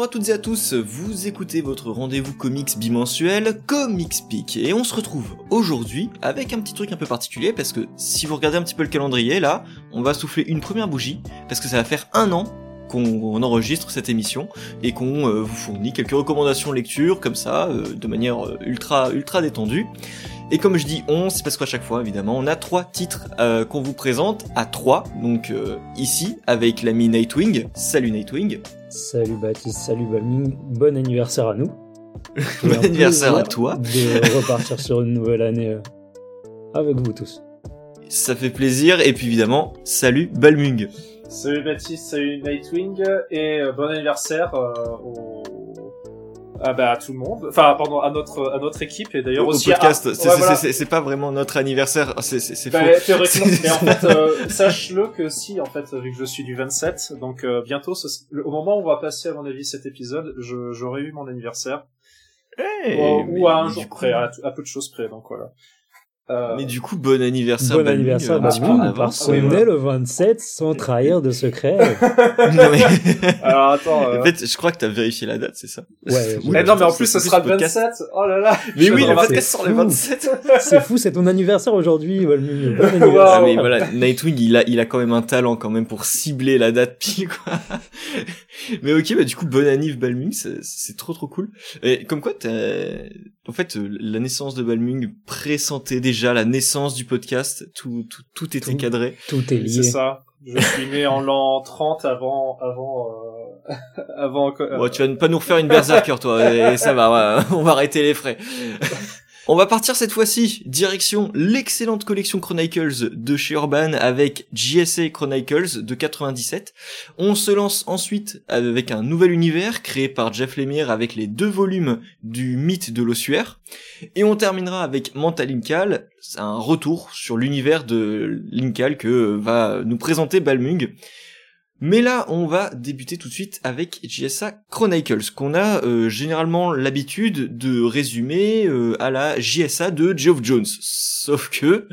Bonjour à toutes et à tous, vous écoutez votre rendez-vous comics bimensuel Comics Peak et on se retrouve aujourd'hui avec un petit truc un peu particulier parce que si vous regardez un petit peu le calendrier là, on va souffler une première bougie parce que ça va faire un an qu'on enregistre cette émission et qu'on euh, vous fournit quelques recommandations lecture comme ça euh, de manière euh, ultra ultra détendue. Et comme je dis on, c'est parce qu'à chaque fois, évidemment, on a trois titres euh, qu'on vous présente à trois. Donc euh, ici, avec l'ami Nightwing. Salut Nightwing. Salut Baptiste, salut Balming, bon anniversaire à nous. bon anniversaire à toi. De repartir sur une nouvelle année euh, avec vous tous. Ça fait plaisir. Et puis évidemment, salut Balmung. Salut Baptiste, salut Nightwing, et bon anniversaire au ah bah, à tout le monde, enfin pardon à notre à notre équipe et d'ailleurs aussi au podcast. À... c'est pas vraiment notre anniversaire, c'est bah, faux. Mais en fait euh, sache-le que si en fait vu que je suis du 27, donc euh, bientôt ce... au moment où on va passer à mon avis cet épisode, j'aurai eu mon anniversaire. Hey, ou, ou à un jour coup... près, à, à, peu de choses près, donc voilà. Euh... Mais du coup, bon anniversaire. Bon anniversaire, bah, ah, parce qu'on est le 27 sans trahir de secret. non, mais... Alors attends. Euh... En fait, je crois que t'as vérifié la date, c'est ça Ouais. mais non, mais en plus, ce sera le 27. Oh là là. Mais oui, le podcast sort le 27. c'est fou, c'est ton anniversaire aujourd'hui. Bon wow. ah, mais voilà, Nightwing, il a, il a quand même un talent quand même pour cibler la date pile, quoi. mais ok, bah du coup, bon anniv Balmung, c'est trop trop cool. Et comme quoi, en fait, la naissance de Balmung pressentait déjà la naissance du podcast, tout, tout, tout était tout, cadré. Tout est lié. C'est ça. Je suis né en l'an 30 avant, avant, euh, avant. Euh... Bon, tu vas pas nous refaire une berserker, toi, et ça va, ouais, on va arrêter les frais. On va partir cette fois-ci, direction l'excellente collection Chronicles de chez Urban avec JSA Chronicles de 97. On se lance ensuite avec un nouvel univers créé par Jeff Lemire avec les deux volumes du mythe de l'ossuaire. Et on terminera avec Mental Linkal, un retour sur l'univers de Linkal que va nous présenter Balmung. Mais là, on va débuter tout de suite avec JSA Chronicles, qu'on a euh, généralement l'habitude de résumer euh, à la JSA de Geoff Jones. Sauf que,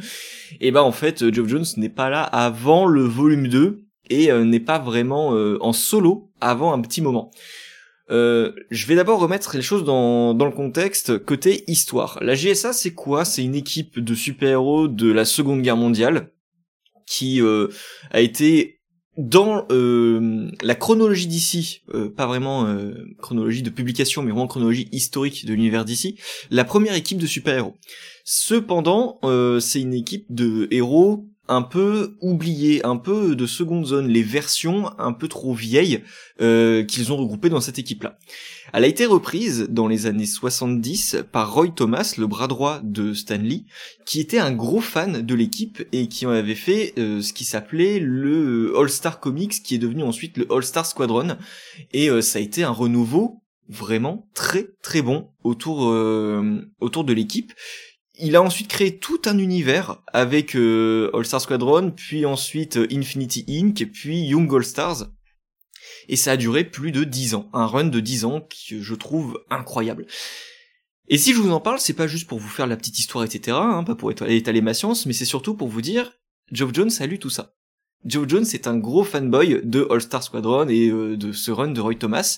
eh ben en fait, Geoff Jones n'est pas là avant le volume 2 et euh, n'est pas vraiment en solo avant un petit moment. Euh, je vais d'abord remettre les choses dans, dans le contexte côté histoire. La GSA c'est quoi? C'est une équipe de super-héros de la Seconde Guerre mondiale qui euh, a été dans euh, la chronologie d'ici, euh, pas vraiment euh, chronologie de publication, mais vraiment chronologie historique de l'univers d'ici, la première équipe de super-héros. Cependant, c'est une équipe de héros un peu oubliés, un peu de seconde zone, les versions un peu trop vieilles euh, qu'ils ont regroupées dans cette équipe-là. Elle a été reprise dans les années 70 par Roy Thomas, le bras droit de Stanley, qui était un gros fan de l'équipe et qui en avait fait euh, ce qui s'appelait le All-Star Comics, qui est devenu ensuite le All-Star Squadron. Et euh, ça a été un renouveau vraiment très très bon autour euh, autour de l'équipe il a ensuite créé tout un univers avec euh, All Star Squadron, puis ensuite euh, Infinity Inc., puis Young All Stars. Et ça a duré plus de 10 ans. Un run de 10 ans que je trouve incroyable. Et si je vous en parle, c'est pas juste pour vous faire la petite histoire, etc., hein, pas pour étaler ma science, mais c'est surtout pour vous dire, Geoff Jones a lu tout ça. Geoff Jones est un gros fanboy de All Star Squadron et euh, de ce run de Roy Thomas.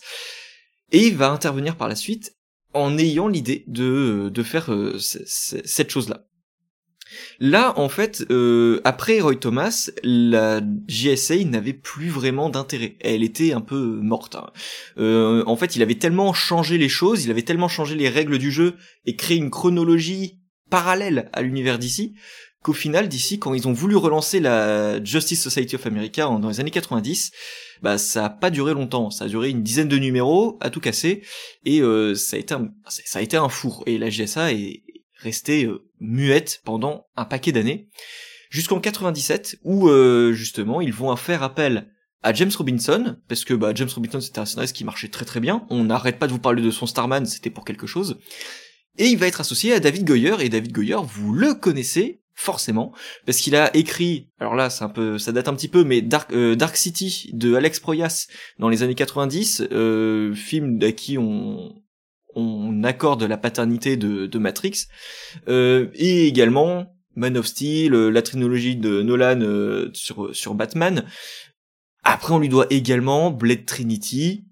Et il va intervenir par la suite en ayant l'idée de, de faire euh, cette chose-là. Là, en fait, euh, après Roy Thomas, la JSA n'avait plus vraiment d'intérêt. Elle était un peu morte. Hein. Euh, en fait, il avait tellement changé les choses, il avait tellement changé les règles du jeu et créé une chronologie parallèle à l'univers d'ici qu'au final, d'ici, quand ils ont voulu relancer la Justice Society of America dans les années 90, bah ça a pas duré longtemps. Ça a duré une dizaine de numéros à tout casser et euh, ça a été un, ça a été un four. Et la GSA est restée euh, muette pendant un paquet d'années jusqu'en 97 où euh, justement ils vont faire appel à James Robinson, parce que bah, James Robinson c'était un scénariste qui marchait très très bien, on n'arrête pas de vous parler de son Starman, c'était pour quelque chose, et il va être associé à David Goyer, et David Goyer, vous le connaissez, forcément, parce qu'il a écrit, alors là c'est un peu, ça date un petit peu, mais Dark, euh, Dark City de Alex Proyas dans les années 90, euh, film à qui on on accorde la paternité de, de Matrix, euh, et également Man of Steel, euh, la trilogie de Nolan sur sur Batman. Après on lui doit également Blade Trinity,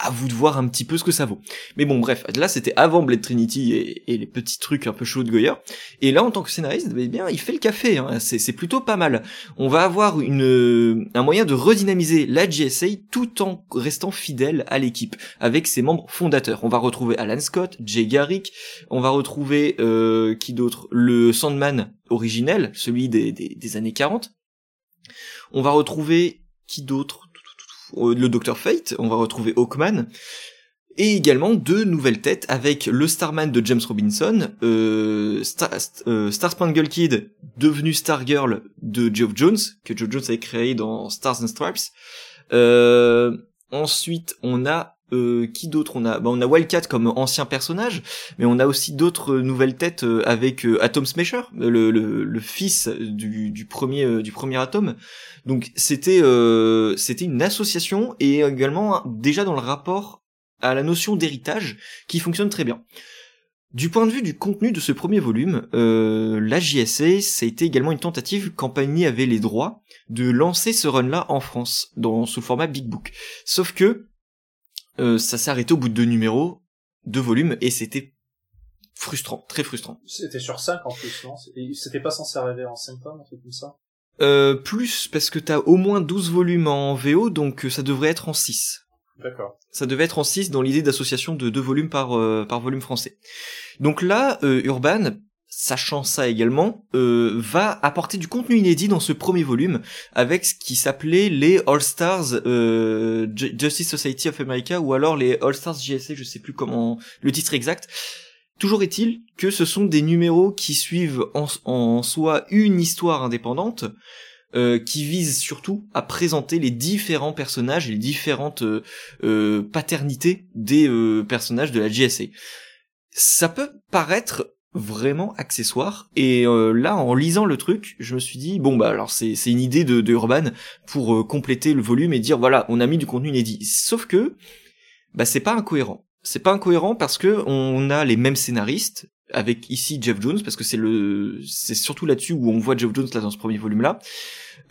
à vous de voir un petit peu ce que ça vaut. Mais bon, bref, là c'était avant Blade Trinity et, les petits trucs un peu chauds de Goyer. Et là, en tant que scénariste, eh bien, il fait le café. Hein. C'est plutôt pas mal. On va avoir une un moyen de redynamiser la GSA tout en restant fidèle à l'équipe avec ses membres fondateurs. On va retrouver Alan Scott, Jay Garrick, on va retrouver euh, qui d'autre? Le Sandman originel, celui des années 40. On va retrouver qui d'autre? Le Docteur Fate, on va retrouver Hawkman, et également deux nouvelles têtes avec le Starman de James Robinson, euh, Star, euh, Spangled Kid devenu Stargirl de Geoff Jones, que Geoff Jones avait créé dans Stars and Stripes. Euh, ensuite, on a euh, qui d'autre on a? Bah, on a Wildcat comme ancien personnage mais on a aussi d'autres nouvelles têtes euh, avec euh, Atom Smasher le, le, fils du, du premier du premier Atom. Donc c'était c'était une association et également déjà dans le rapport à la notion d'héritage qui fonctionne très bien. Du point de vue du contenu de ce premier volume, la JSA, ça a également une tentative Campagny avait les droits de lancer ce run-là en France, dans sous le format Big Book. Sauf que euh, ça s'est arrêté au bout de deux numéros, deux volumes, et c'était frustrant, très frustrant. C'était sur cinq en plus, non? C'était pas censé arriver en cinq tomes, un truc comme ça? Euh, Plus, parce que t'as au moins 12 volumes en VO, donc euh, ça devrait être en 6. D'accord. Ça devait être en 6 dans l'idée d'association de deux volumes par, euh, par volume français. Donc là, Urban, sachant ça également, euh, va apporter du contenu inédit dans ce premier volume avec ce qui s'appelait les All Stars euh, Justice Society of America ou alors les All Stars JSA, je sais plus comment le titre exact. Toujours est-il que ce sont des numéros qui suivent en, soi une histoire indépendante. Euh, qui visent surtout à présenter les différents personnages et les différentes euh, paternités des personnages de la JSA. Ça peut paraître vraiment accessoire. Et euh, là en lisant le truc je me suis dit bon bah alors c'est c'est une idée de, Urban pour euh, compléter le volume et dire voilà on a mis du contenu inédit. Sauf que bah c'est pas incohérent. C'est pas incohérent parce que on a les mêmes scénaristes avec ici Jeff Jones parce que c'est le c'est surtout là-dessus où on voit Jeff Jones là dans ce premier volume là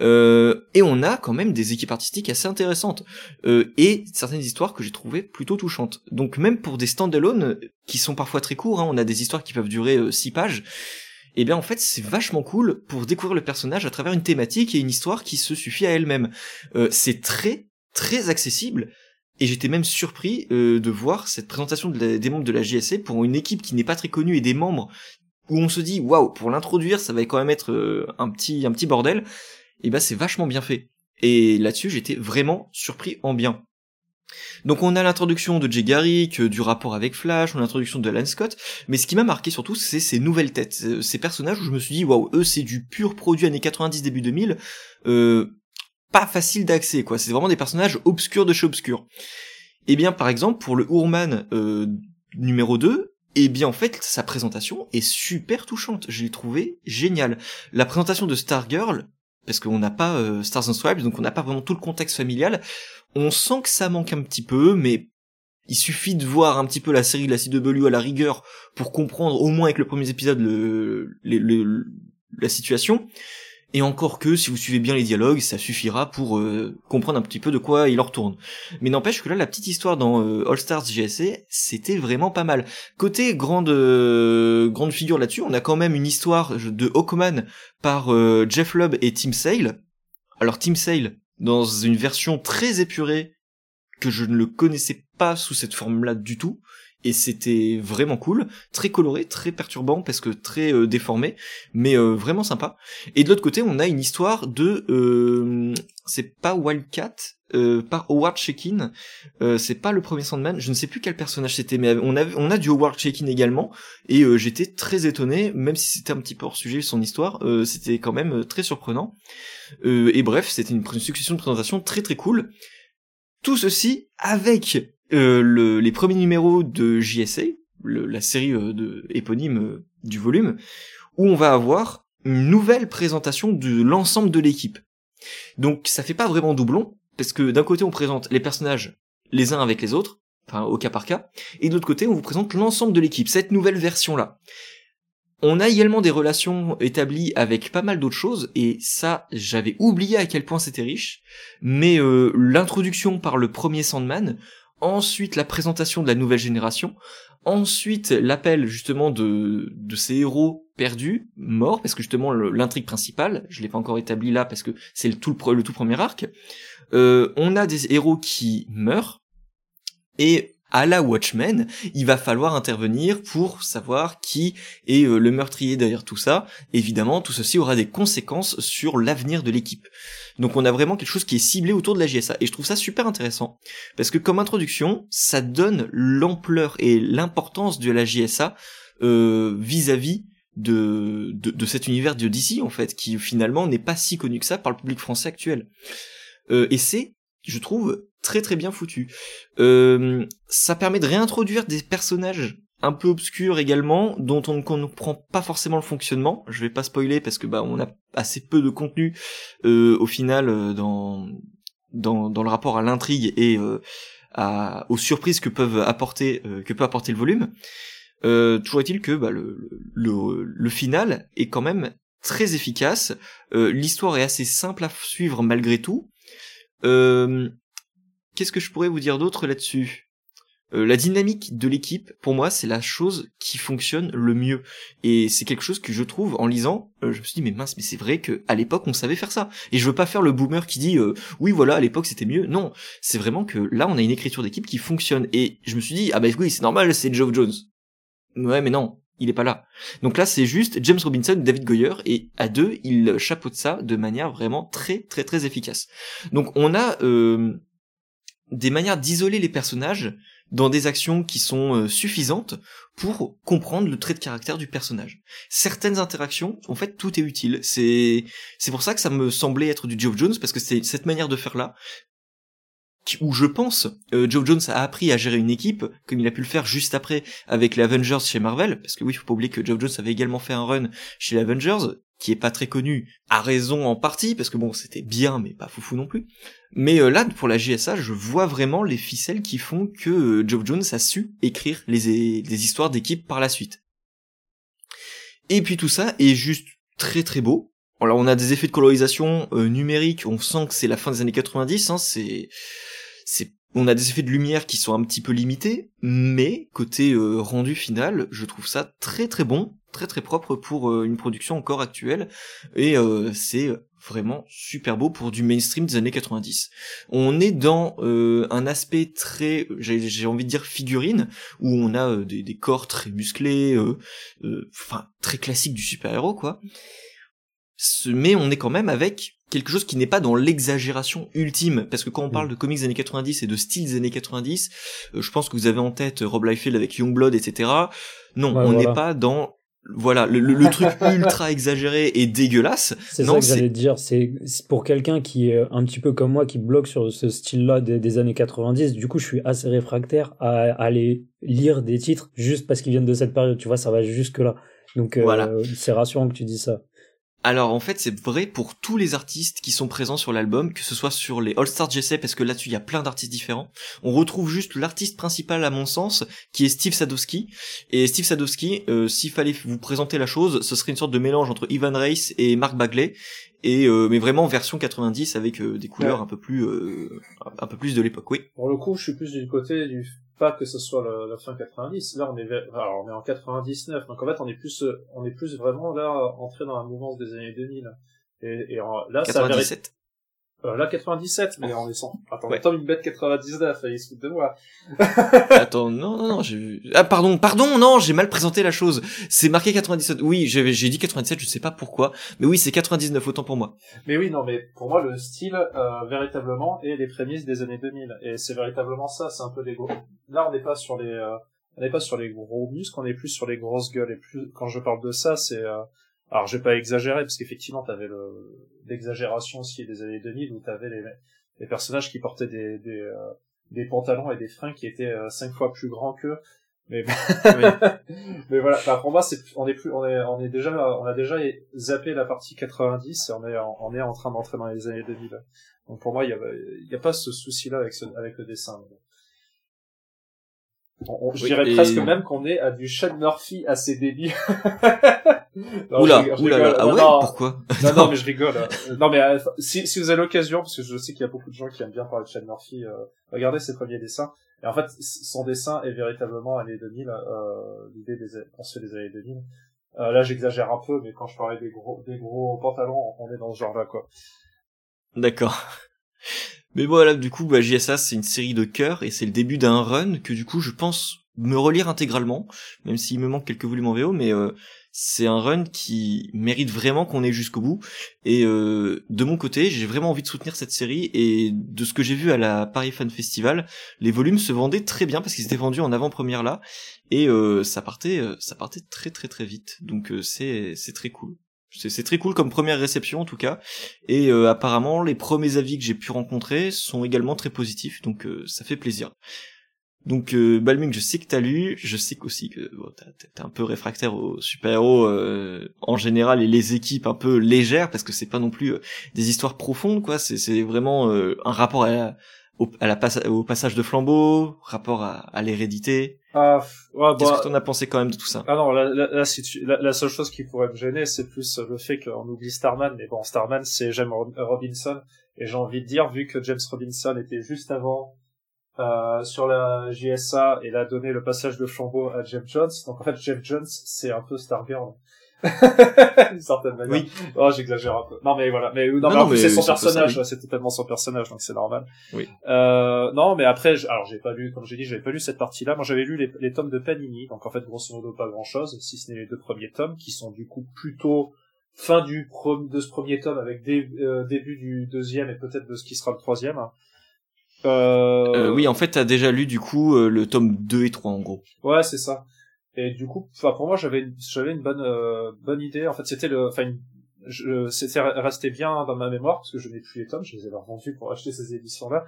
euh, et on a quand même des équipes artistiques assez intéressantes euh, et certaines histoires que j'ai trouvées plutôt touchantes. Donc même pour des stand-alone qui sont parfois très courts, hein, on a des histoires qui peuvent durer 6 euh, pages. Et eh bien en fait c'est vachement cool pour découvrir le personnage à travers une thématique et une histoire qui se suffit à elle-même. c'est très très accessible et j'étais même surpris de voir cette présentation des membres de la JSC pour une équipe qui n'est pas très connue et des membres où on se dit waouh pour l'introduire ça va quand même être un petit un petit bordel et bah c'est vachement bien fait. Et là-dessus, j'étais vraiment surpris en bien. Donc on a l'introduction de Jay Garrick, euh, du rapport avec Flash, on a l'introduction de Alan Scott, mais ce qui m'a marqué surtout, c'est ces nouvelles têtes, euh, ces personnages où je me suis dit, waouh, eux c'est du pur produit années 90, début 2000, euh, pas facile d'accès, quoi, c'est vraiment des personnages obscurs de chez obscurs. Eh bien par exemple, pour le Ourman euh, numéro 2, et eh bien en fait sa présentation est super touchante, je l'ai trouvé génial. La présentation de Stargirl, parce qu'on n'a pas euh, Stars and Stripes, donc on n'a pas vraiment tout le contexte familial. On sent que ça manque un petit peu, mais il suffit de voir un petit peu la série de la CW à la rigueur pour comprendre au moins avec le premier épisode le, la situation. Et encore que, si vous suivez bien les dialogues, ça suffira pour euh, comprendre un petit peu de quoi il en retourne. Mais n'empêche que là, la petite histoire dans euh, All Stars GSA, c'était vraiment pas mal. Côté grande euh, grande figure là-dessus, on a quand même une histoire de Hawkman par Jeff Lubb et Tim Sale. Alors Tim Sale, dans une version très épurée, que je ne le connaissais pas sous cette forme-là du tout, et c'était vraiment cool, très coloré, très perturbant parce que très euh, déformé, mais euh, vraiment sympa. Et de l'autre côté, on a une histoire de, euh, c'est pas Wildcat, par Howard Shekin, c'est pas le premier Sandman, je ne sais plus quel personnage c'était, mais on a on a du Howard Shekin également, et j'étais très étonné, même si c'était un petit peu hors sujet son histoire, c'était quand même très surprenant. et bref, c'était une succession de présentations très très cool. Tout ceci avec euh, le, les premiers numéros de JSA, la série euh, de, éponyme euh, du volume, où on va avoir une nouvelle présentation de l'ensemble de l'équipe. Donc ça fait pas vraiment doublon, parce que d'un côté on présente les personnages les uns avec les autres, enfin au cas par cas, et de l'autre côté on vous présente l'ensemble de l'équipe, cette nouvelle version-là. On a également des relations établies avec pas mal d'autres choses, et ça, j'avais oublié à quel point c'était riche, mais l'introduction par le premier Sandman, ensuite la présentation de la nouvelle génération, ensuite l'appel justement de, de ces héros perdus, morts, parce que justement l'intrigue principale, je l'ai pas encore établi là parce que c'est le tout, le, tout premier arc, euh, on a des héros qui meurent, et à la Watchmen, il va falloir intervenir pour savoir qui est euh, le meurtrier derrière tout ça. Évidemment, tout ceci aura des conséquences sur l'avenir de l'équipe. Donc on a vraiment quelque chose qui est ciblé autour de la JSA. Et je trouve ça super intéressant, parce que comme introduction, ça donne l'ampleur et l'importance de la JSA euh, vis-à-vis de, de, cet univers de en fait, qui finalement n'est pas si connu que ça par le public français actuel. Euh, et c'est, je trouve, très très bien foutu. Euh, ça permet de réintroduire des personnages un peu obscurs également, dont on ne comprend pas forcément le fonctionnement. Je vais pas spoiler parce que bah on a assez peu de contenu euh, au final euh, dans, dans dans le rapport à l'intrigue et euh, aux surprises que peuvent apporter que peut apporter le volume. Toujours est-il que bah, le, le, final est quand même très efficace. L'histoire est assez simple à suivre malgré tout. Qu'est-ce que je pourrais vous dire d'autre là-dessus? Euh, la dynamique de l'équipe, pour moi, c'est la chose qui fonctionne le mieux. Et c'est quelque chose que je trouve, en lisant, euh, je me suis dit, mais mince, mais c'est vrai que à l'époque, on savait faire ça. Et je veux pas faire le boomer qui dit, euh, oui, voilà, à l'époque, c'était mieux. Non, c'est vraiment que là, on a une écriture d'équipe qui fonctionne. Et je me suis dit, ah bah oui, c'est normal, c'est Joe Jones. Ouais, mais non, il est pas là. Donc là, c'est juste James Robinson, David Goyer, et à deux, ils chapeautent ça de manière vraiment très, très, très efficace. Donc on a des manières d'isoler les personnages dans des actions qui sont euh, suffisantes pour comprendre le trait de caractère du personnage. Certaines interactions, en fait, tout est utile. C'est c'est pour ça que ça me semblait être du Geoff Jones parce que c'est cette manière de faire là où je pense euh, Joe Jones a appris à gérer une équipe comme il a pu le faire juste après avec les Avengers chez Marvel parce que oui, faut pas oublier que Joe Jones avait également fait un run chez les Avengers qui est pas très connu, à raison en partie, parce que bon, c'était bien, mais pas foufou non plus. Mais euh, là, pour la GSA, je vois vraiment les ficelles qui font que euh, Joe Jones a su écrire les, les histoires d'équipe par la suite. Et puis tout ça est juste très très beau. Alors on a des effets de colorisation euh, numérique, on sent que c'est la fin des années 90, hein, c'est c'est on a des effets de lumière qui sont un petit peu limités, mais côté rendu final, je trouve ça très très bon très très propre pour euh, une production encore actuelle et euh, c'est vraiment super beau pour du mainstream des années 90. On est dans euh, un aspect très, j'ai envie de dire figurine, où on a des, des, corps très musclés, enfin très classique du super-héros quoi. Mais on est quand même avec quelque chose qui n'est pas dans l'exagération ultime, parce que quand on parle mm. de comics des années 90 et de styles des années 90, je pense que vous avez en tête Rob Liefeld avec Youngblood, etc. Non, on n'est pas dans voilà le, le, truc ultra exagéré et dégueulasse. C'est ça que j'allais dire c'est pour quelqu'un qui est un petit peu comme moi qui bloque sur ce style là des, années 90 du coup je suis assez réfractaire à, aller lire des titres juste parce qu'ils viennent de cette période. Tu vois ça va jusque là donc euh, voilà. c'est rassurant que tu dis ça alors en fait c'est vrai pour tous les artistes qui sont présents sur l'album, que ce soit sur les All Star JC parce que là-dessus il y a plein d'artistes différents. On retrouve juste l'artiste principal à mon sens qui est Steve Sadowski. Et Steve Sadowski, euh, s'il fallait vous présenter la chose, ce serait une sorte de mélange entre Ivan Reis et Mark Bagley. Et euh, mais vraiment version 90 avec euh, des couleurs un peu plus un peu plus de l'époque. Oui. Pour le coup, je suis plus du côté du pas que ce soit la, fin 90. Là, on est, alors, on est en 99. Donc, en fait, on est plus, on est plus vraiment là, entré dans la mouvance des années 2000. Et, et là, 97. Euh, là, 97, mais on est sans... Attends, ouais. une bête 99, il se fout de moi. Attends, non, non, non, j'ai vu... Ah, pardon, pardon, non, j'ai mal présenté la chose. C'est marqué 97. Oui, j'ai, dit 97, je sais pas pourquoi. Mais oui, c'est 99, autant pour moi. Mais oui, non, mais pour moi, le style, euh, véritablement, est les prémices des années 2000. Et c'est véritablement ça, c'est un peu gros... Là, on n'est pas sur les... Euh, on n'est pas sur les gros muscles, on est plus sur les grosses gueules. Et plus, quand je parle de ça, c'est... Alors, je vais pas exagérer, parce qu'effectivement, t'avais le, l'exagération aussi des années 2000 où t'avais les, les personnages qui portaient des, des, euh, des pantalons et des freins qui étaient euh, cinq fois plus grands qu'eux. Mais, mais voilà, bah, pour moi, c'est, on est plus, on est, on est déjà, on a déjà zappé la partie 90 et on est, on est en train d'entrer dans les années 2000. Donc pour moi, il y a, y a pas ce souci-là avec ce, avec le dessin je dirais presque même qu'on est à du Sean Murphy à ses débuts. oula, oula, ah ouais, pourquoi Non, non, mais je rigole. Non, mais euh, si, si vous avez l'occasion, parce que je sais qu'il y a beaucoup de gens qui aiment bien parler de Sean Murphy, euh, regardez ses premiers dessins. Et en fait, son dessin est véritablement années 2000, euh, l'idée des, on se fait des années 2000. Euh, là, j'exagère un peu, mais quand je parlais des gros, des gros pantalons, on est dans ce genre-là, quoi. D'accord. Mais voilà, du coup, bah, JSA, c'est une série de cœurs, et c'est le début d'un run que, du coup, je pense me relire intégralement, même s'il me manque quelques volumes en VO, mais euh, c'est un run qui mérite vraiment qu'on ait jusqu'au bout. Et euh, de mon côté, j'ai vraiment envie de soutenir cette série, et de ce que j'ai vu à la Paris Fan Festival, les volumes se vendaient très bien parce qu'ils étaient vendus en avant-première là, et euh, ça partait, ça partait très très très vite. Donc c'est c'est très cool. C'est très cool comme première réception en tout cas. Et apparemment, les premiers avis que j'ai pu rencontrer sont également très positifs, donc ça fait plaisir. Donc euh, Balmung, je sais que t'as lu, je sais qu'aussi que bon, t'es un peu réfractaire aux super-héros euh, en général et les équipes un peu légères parce que c'est pas non plus euh, des histoires profondes quoi, c'est vraiment euh, un rapport à la, au, à la au passage de flambeau, rapport à, à l'hérédité. Ah, ouais, Qu'est-ce bah, que t'en as pensé quand même de tout ça? Ah non, la, la, la, la, la seule chose qui pourrait me gêner, c'est plus le fait qu'on oublie Starman, mais bon, Starman c'est James Robinson, et j'ai envie de dire, vu que James Robinson était juste avant euh, sur la JSA et a donné le passage de flambeau à Jeff Jones. Donc en fait, Jeff Jones, c'est un peu Stargirl. D'une certaine manière. Oui. Oh, j'exagère un peu. Non, mais voilà. Mais, non, Non, mais non, c'est son personnage. oui. C'est totalement son personnage, donc c'est normal. Oui. Euh, non, mais après, j'- alors j'ai pas lu, comme j'ai dit, j'avais pas lu cette partie-là. Moi, j'avais lu les, les tomes de Panini. Donc en fait, grosso modo, pas grand-chose, si ce n'est les deux premiers tomes, qui sont du coup plutôt fin du de ce premier tome avec dé- euh, début du deuxième et peut-être de ce qui sera le troisième. Euh, Euh, oui, en fait, t'as déjà lu du coup euh, le tome 2 et 3 en gros. Ouais, c'est ça. Et du coup, enfin pour moi, j'avais une- j'avais une bonne euh, bonne idée. En fait, c'était le, enfin, une- je- c'était resté bien dans ma mémoire parce que je n'ai plus les tomes, je les avais revendus pour acheter ces éditions-là.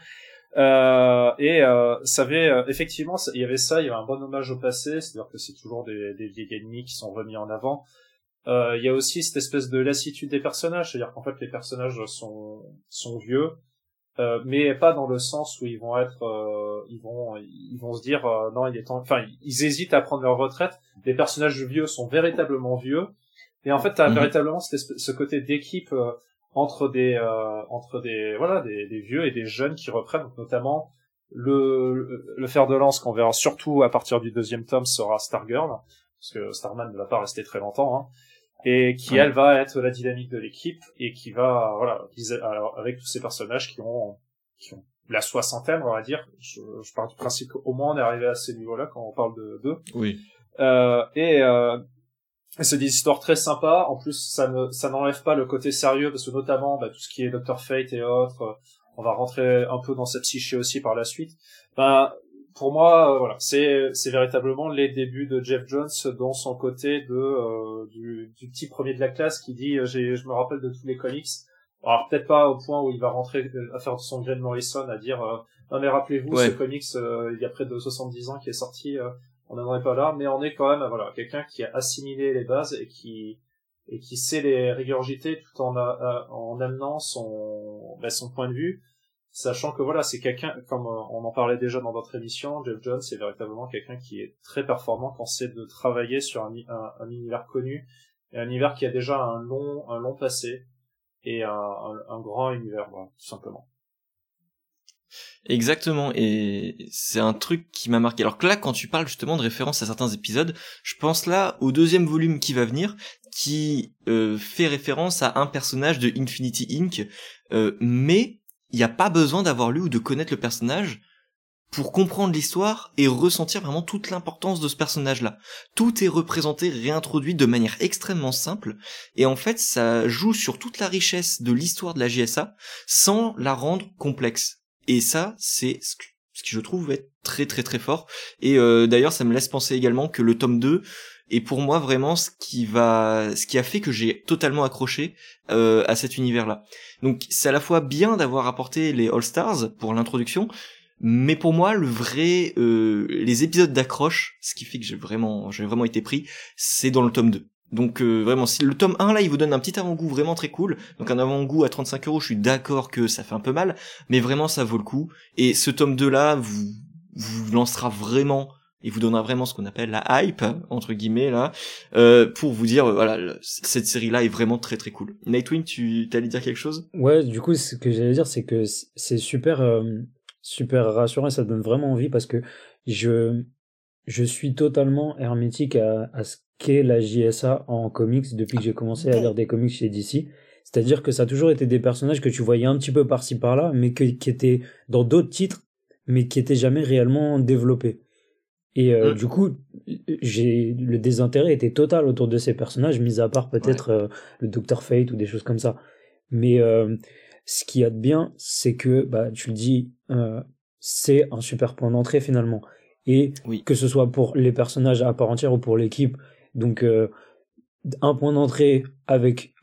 Euh, et euh, ça avait euh, effectivement, il y avait ça, il y avait un bon hommage au passé, c'est-à-dire que c'est toujours des, des vieilles ennemis qui sont remis en avant. Euh, il y a aussi cette espèce de lassitude des personnages, c'est-à-dire qu'en fait les personnages sont sont vieux, euh, mais pas dans le sens où ils vont être, euh, ils vont, ils vont se dire euh, non, il est temps. Enfin, ils hésitent à prendre leur retraite. Les personnages vieux sont véritablement vieux, et en fait, t'as Mhm. véritablement espèce- ce côté d'équipe euh, entre des, euh, entre des, voilà, des, des vieux et des jeunes qui reprennent, donc notamment le, le, le fer de lance qu'on verra surtout à partir du deuxième tome sera Stargirl, parce que Starman ne va pas rester très longtemps. Hein et qui Ouais. elle va être la dynamique de l'équipe et qui va voilà alors, avec tous ces personnages qui ont qui ont la soixantaine on va dire je, je pars du principe qu'au moins on est arrivé à ces niveaux là quand on parle de d'eux Oui. euh, et euh, c'est des histoires très sympas en plus ça ne ça n'enlève pas le côté sérieux parce que notamment bah, tout ce qui est Dr Fate et autres on va rentrer un peu dans sa psyché aussi par la suite ben pour moi, euh, voilà, c'est c'est véritablement les débuts de Jeff Jones dans son côté de euh, du, du petit premier de la classe qui dit euh, j'ai je me rappelle de tous les comics. Alors peut-être pas au point où il va rentrer euh, à faire son Green Morrison à dire euh, non mais rappelez-vous Ouais. ce comics euh, il y a près de 70 ans qui est sorti, euh, on n'en est pas là, mais on est quand même voilà quelqu'un qui a assimilé les bases et qui et qui sait les régurgiter tout en a- en amenant son ben, son point de vue sachant que voilà, c'est quelqu'un, comme euh, on en parlait déjà dans d'autres émissions, Jeff Jones c'est véritablement quelqu'un qui est très performant quand c'est de travailler sur un, un, un univers connu, un univers qui a déjà un long, un long passé, et un, grand univers, tout simplement. Exactement, et c'est un truc qui m'a marqué. Alors que là, quand tu parles justement de référence à certains épisodes, je pense là au deuxième volume qui va venir, qui euh, fait référence à un personnage de Infinity Inc. Euh, mais il n'y a pas besoin d'avoir lu ou de connaître le personnage pour comprendre l'histoire et ressentir vraiment toute l'importance de ce personnage-là. Tout est représenté, réintroduit de manière extrêmement simple, et en fait, ça joue sur toute la richesse de l'histoire de la JSA sans la rendre complexe. Et ça, c'est ce que je trouve être très très très fort. Et euh, d'ailleurs, ça me laisse penser également que le tome 2 est pour moi vraiment ce qui va, ce qui a fait que j'ai totalement accroché euh, à cet univers-là. Donc c'est à la fois bien d'avoir apporté les All Stars pour l'introduction, mais pour moi le vrai, euh, les épisodes d'accroche, ce qui fait que j'ai vraiment, j'ai vraiment été pris, c'est dans le tome 2. Donc euh, vraiment, si le tome 1 là, il vous donne un petit avant-goût vraiment très cool. Donc un avant-goût à 35 euros, je suis d'accord que ça fait un peu mal, mais vraiment ça vaut le coup. Et ce tome 2 là, vous vous lancera vraiment et vous donnera vraiment ce qu'on appelle la hype entre guillemets là euh, pour vous dire euh, voilà cette série là est vraiment très très cool. Nightwing, tu t'allais dire quelque chose? Ouais, du coup, ce que j'allais dire, c'est que c'est super. euh, super rassurant et ça donne vraiment envie parce que je, je suis totalement hermétique à, à ce qu'est la JSA en comics depuis que j'ai commencé à lire des comics chez DC. C'est-à-dire que ça a toujours été des personnages que tu voyais un petit peu par-ci par-là, mais que, qui étaient dans d'autres titres, mais qui étaient jamais réellement développés. Et euh, mm. du coup, j'ai le désintérêt était total autour de ces personnages, mis à part peut-être euh, le Docteur Fate ou des choses comme ça. Mais euh, ce qu'il y a de bien, c'est que bah tu le dis, c'est un super point d'entrée finalement. Et que ce soit pour les personnages à part entière ou pour l'équipe, donc un point d'entrée avec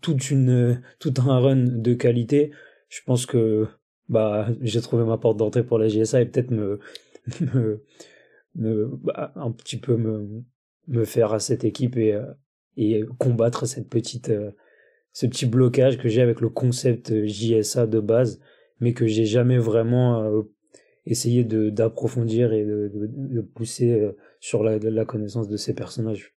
toute une tout un run de qualité, je pense que bah j'ai trouvé ma porte d'entrée pour la GSA et peut-être me, me bah, un petit peu me, faire à cette équipe et, euh, combattre cette euh, ce petit blocage que j'ai avec le concept JSA de base, mais que j'ai jamais vraiment euh, essayé de d'approfondir et de, de, de pousser sur la, la connaissance de ces personnages.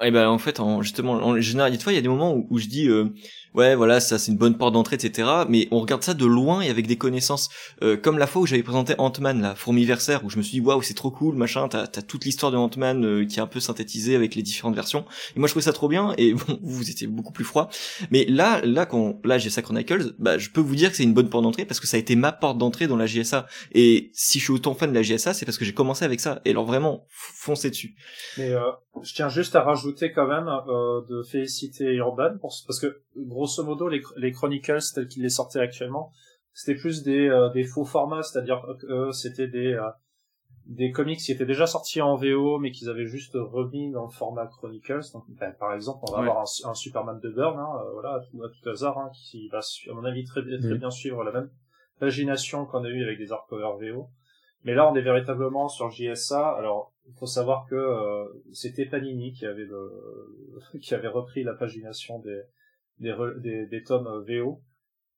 Et ben en fait, en, justement, en général, il y a des moments où, où je dis, euh, ouais, voilà, ça c'est une bonne porte d'entrée, etc. Mais on regarde ça de loin et avec des connaissances, euh, comme la fois où j'avais présenté Ant-Man, la fourmiversaire, où je me suis dit, waouh, c'est trop cool, machin, t'as as toute l'histoire de Ant-Man euh, qui est un peu synthétisée avec les différentes versions. Et moi, je trouvais ça trop bien. Et bon, vous étiez beaucoup plus froid. Mais là, là, quand là j'ai ça Chronicles, bah, je peux vous dire que c'est une bonne porte d'entrée parce que ça a été ma porte d'entrée dans la JSA. Et si je suis autant fan de la JSA, c'est parce que j'ai commencé avec ça. Et alors vraiment, foncez dessus. Mais je tiens juste à rajouter quand même euh, de féliciter Urban parce que grosso modo les, les Chronicles tels qu'il est sorti actuellement c'était plus des, euh, des faux formats c'est-à-dire que c'était des euh, des comics qui étaient déjà sortis en VO mais qu'ils avaient juste remis dans le format Chronicles. Donc ben, par exemple on va avoir un, Superman de Burn hein, voilà à tout, à tout hasard hein, qui va à mon avis très, très bien suivre la même pagination qu'on a eu avec des hardcover VO mais là, on est véritablement sur JSA. Alors, il faut savoir que euh, c'était Panini qui avait le, qui avait repris la pagination des des, des, tomes VO.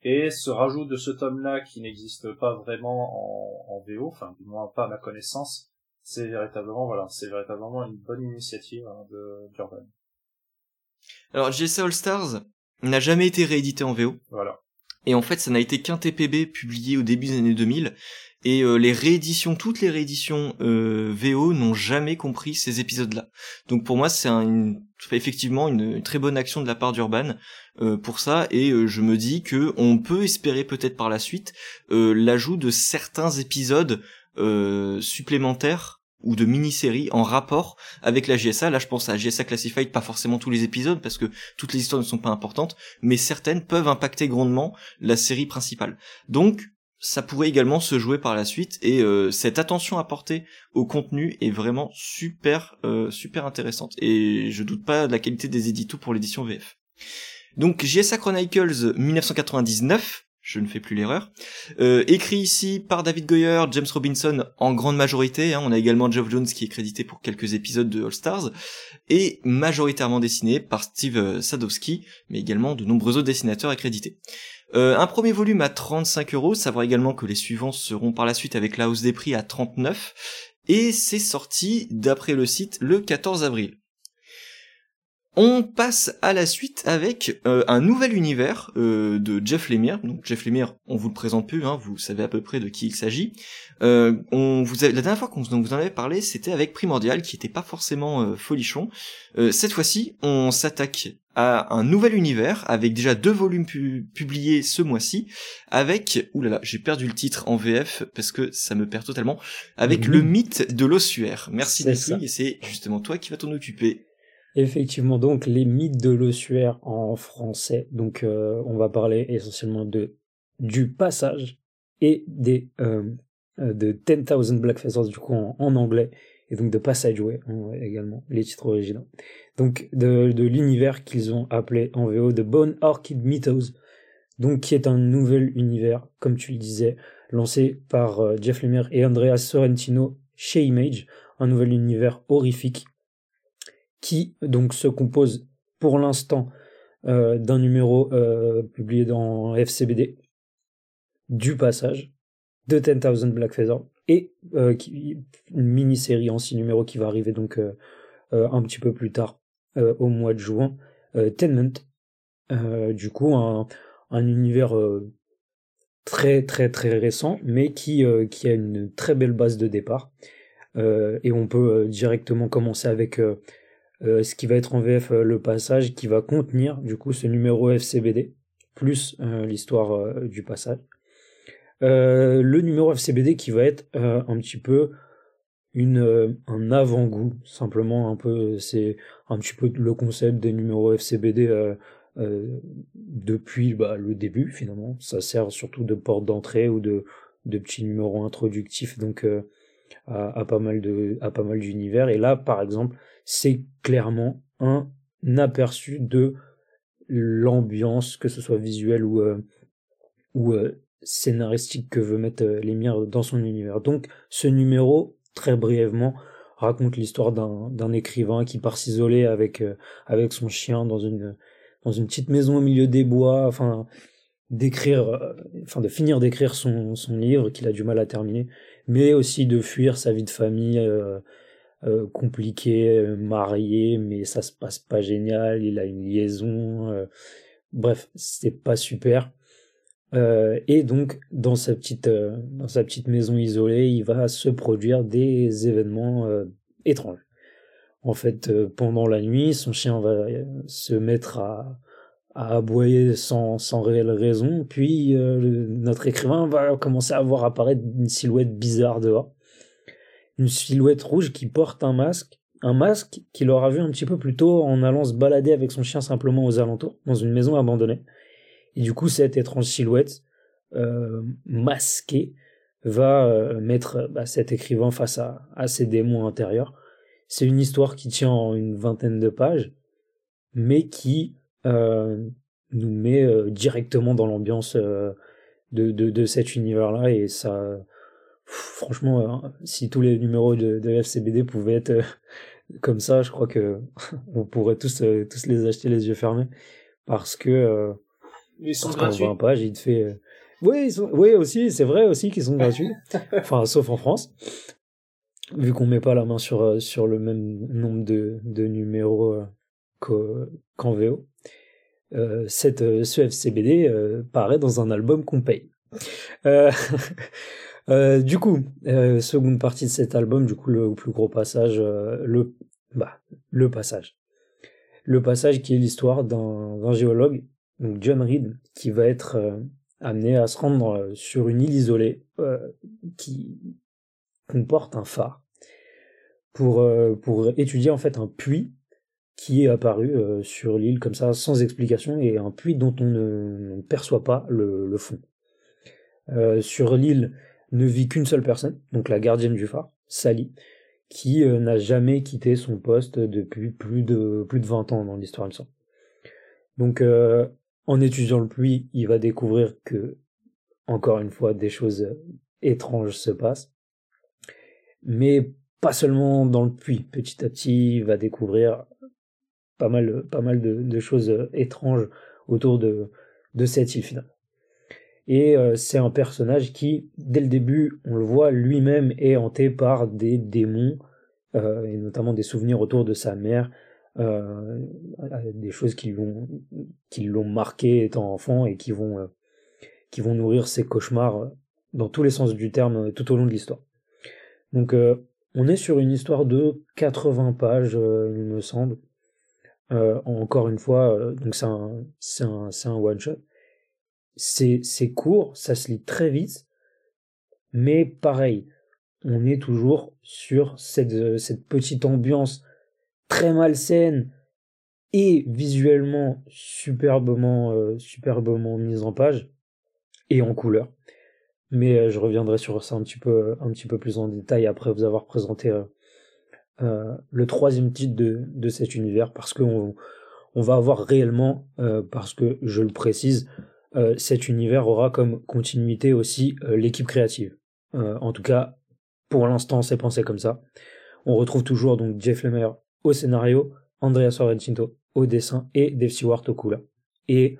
Et ce rajout de ce tome-là, qui n'existe pas vraiment en, en VO, enfin du moins pas à ma connaissance, c'est véritablement voilà, c'est véritablement une bonne initiative hein, de Jordan. Alors JSA All Stars n'a jamais été réédité en VO. Voilà. Et en fait, ça n'a été qu'un TPB publié au début des années 2000 et euh, les rééditions, toutes les rééditions euh, VO n'ont jamais compris ces épisodes-là. Donc pour moi, c'est un, effectivement une, très bonne action de la part d'Urban euh, pour ça, et euh, je me dis que on peut espérer peut-être par la suite l'ajout de certains épisodes supplémentaires ou de mini-séries en rapport avec la GSA. Là, je pense à GSA Classified, pas forcément tous les épisodes parce que toutes les histoires ne sont pas importantes, mais certaines peuvent impacter grandement la série principale. Donc, ça pourrait également se jouer par la suite et euh, cette attention apportée au contenu est vraiment super euh, super intéressante et je doute pas de la qualité des éditos pour l'édition VF. Donc JSA Chronicles 1999, je ne fais plus l'erreur, euh, écrit ici par David Goyer, James Robinson en grande majorité, hein. on a également Geoff Jones qui est crédité pour quelques épisodes de All Stars, et majoritairement dessiné par Steve Sadowski, mais également de nombreux autres dessinateurs accrédités. Euh, un premier volume à 35 euros, savoir également que les suivants seront par la suite avec la hausse des prix à 39, et c'est sorti, d'après le site, le 14 avril. On passe à la suite avec euh, un nouvel univers euh, de Jeff Lemire. Donc Jeff Lemire, on vous le présente plus, hein, vous savez à peu près de qui il s'agit. on vous la dernière fois qu'on vous en avait parlé, c'était avec Primordial, qui était pas forcément folichon. cette fois-ci, on s'attaque à un nouvel univers avec déjà deux volumes publiés ce mois-ci avec oulala j'ai perdu le titre en VF parce que ça me perd totalement avec le mythe de l'ossuaire merci Nessie et c'est justement toi qui vas t'en occuper effectivement donc les mythes de l'ossuaire en français donc euh, on va parler essentiellement de du passage et des euh, euh de 10,000 Black Feathers du coup en anglais et donc de Passageway également, les titres originaux. Donc de, de l'univers qu'ils ont appelé en VO de Bone Orchid Mythos, donc qui est un nouvel univers, comme tu le disais, lancé par euh, Jeff Lemire et Andrea Sorrentino chez Image, un nouvel univers horrifique qui donc se compose pour l'instant euh, d'un numéro euh, publié dans FCBD, du passage, de 10,000 Black Feather, et euh, une mini-série en six numéros qui va arriver donc un petit peu plus tard au mois de juin. Tenement, du coup un, un univers très très très récent, mais qui, qui a une très belle base de départ. et on peut directement commencer avec ce qui va être en VF le passage qui va contenir du coup ce numéro FCBD plus l'histoire du passage. le numéro FCBD qui va être un petit peu une euh, un avant-goût simplement un peu c'est un petit peu le concept des numéros FCBD euh, euh, depuis bah, le début finalement ça sert surtout de porte d'entrée ou de de petits numéros introductifs donc euh, à, pas mal à pas mal d'univers et là par exemple c'est clairement un aperçu de l'ambiance que ce soit visuelle ou ou scénaristique que veut mettre l'émir dans son univers. Donc ce numéro très brièvement, raconte l'histoire d'un écrivain qui part s'isoler avec, euh, son chien dans une, petite maison au milieu des bois, enfin, euh, de finir d'écrire son livre qu'il a du mal à terminer, mais aussi de fuir sa vie de famille euh, euh compliquée, mariée, mais ça se passe pas génial, il a une liaison, bref, c'est pas super. Euh, et donc, dans sa petite, euh, dans sa petite maison isolée, il va se produire des événements euh, étranges. En fait, pendant la nuit, son chien va se mettre à, à aboyer sans, sans réelle raison, puis notre écrivain va commencer à voir apparaître une silhouette bizarre dehors. Une silhouette rouge qui porte un masque, un masque qu'il aura vu un petit peu plus tôt en allant se balader avec son chien simplement aux alentours, dans une maison abandonnée. Et du coup, cette étrange silhouette euh, masquée va euh, mettre bah, cet écrivain face à, à ses démons intérieurs. C'est une histoire qui tient en une vingtaine de pages, mais qui euh, nous met directement dans l'ambiance de, de, de, cet univers-là. Et ça, franchement, hein, si tous les numéros de, de FCBD pouvaient être comme ça, je crois que on pourrait tous, tous les acheter les yeux fermés. Parce que ils sont gratuits. Page, il te fait. Euh, oui, ils sont... oui aussi, c'est vrai aussi qu'ils sont gratuits. enfin, sauf en France. Vu qu'on met pas la main sur, euh, sur le même nombre de, de numéros euh, qu'en VO. Euh, cette, ce FCBD euh, paraît dans un album qu'on paye. Euh, du coup, seconde partie de cet album, du coup le plus gros passage, le bah le passage, le passage qui est l'histoire d'un géologue donc John Reed, qui va être euh, amené à se rendre euh, sur une île isolée euh, qui comporte un phare pour, pour étudier en fait un puits qui est apparu sur l'île comme ça sans explication et un puits dont on ne, perçoit pas le, le fond. sur l'île ne vit qu'une seule personne, donc la gardienne du phare, Sally, qui n'a jamais quitté son poste depuis plus de plus de 20 ans dans l'histoire du sang. Donc en étudiant le puits, il va découvrir que, encore une fois, des choses étranges se passent. Mais pas seulement dans le puits. Petit à petit, il va découvrir pas mal, pas mal de, choses étranges autour de, de cette île finale. Et euh, c'est un personnage qui, dès le début, on le voit lui-même est hanté par des démons, euh, et notamment des souvenirs autour de sa mère, euh, des choses qui l'ont marqué étant enfant et qui vont qui vont nourrir ses cauchemars dans tous les sens du terme tout au long de l'histoire. Donc on est sur une histoire de 80 pages, il me semble. encore une fois, donc c'est un, un one shot. C'est, court, ça se lit très vite, mais pareil, on est toujours sur cette, cette petite ambiance très malsaine et visuellement superbement euh, superbement mise en page et en couleur. Mais euh, je reviendrai sur ça un petit peu un petit peu plus en détail après vous avoir présenté euh, le troisième titre de, de cet univers parce qu'on on va avoir réellement parce que je le précise cet univers aura comme continuité aussi l'équipe créative. en tout cas, pour l'instant, c'est pensé comme ça. On retrouve toujours donc Jeff Lemire au scénario, Andrea Sorrentino au dessin et Dave Stewart au couleur. Et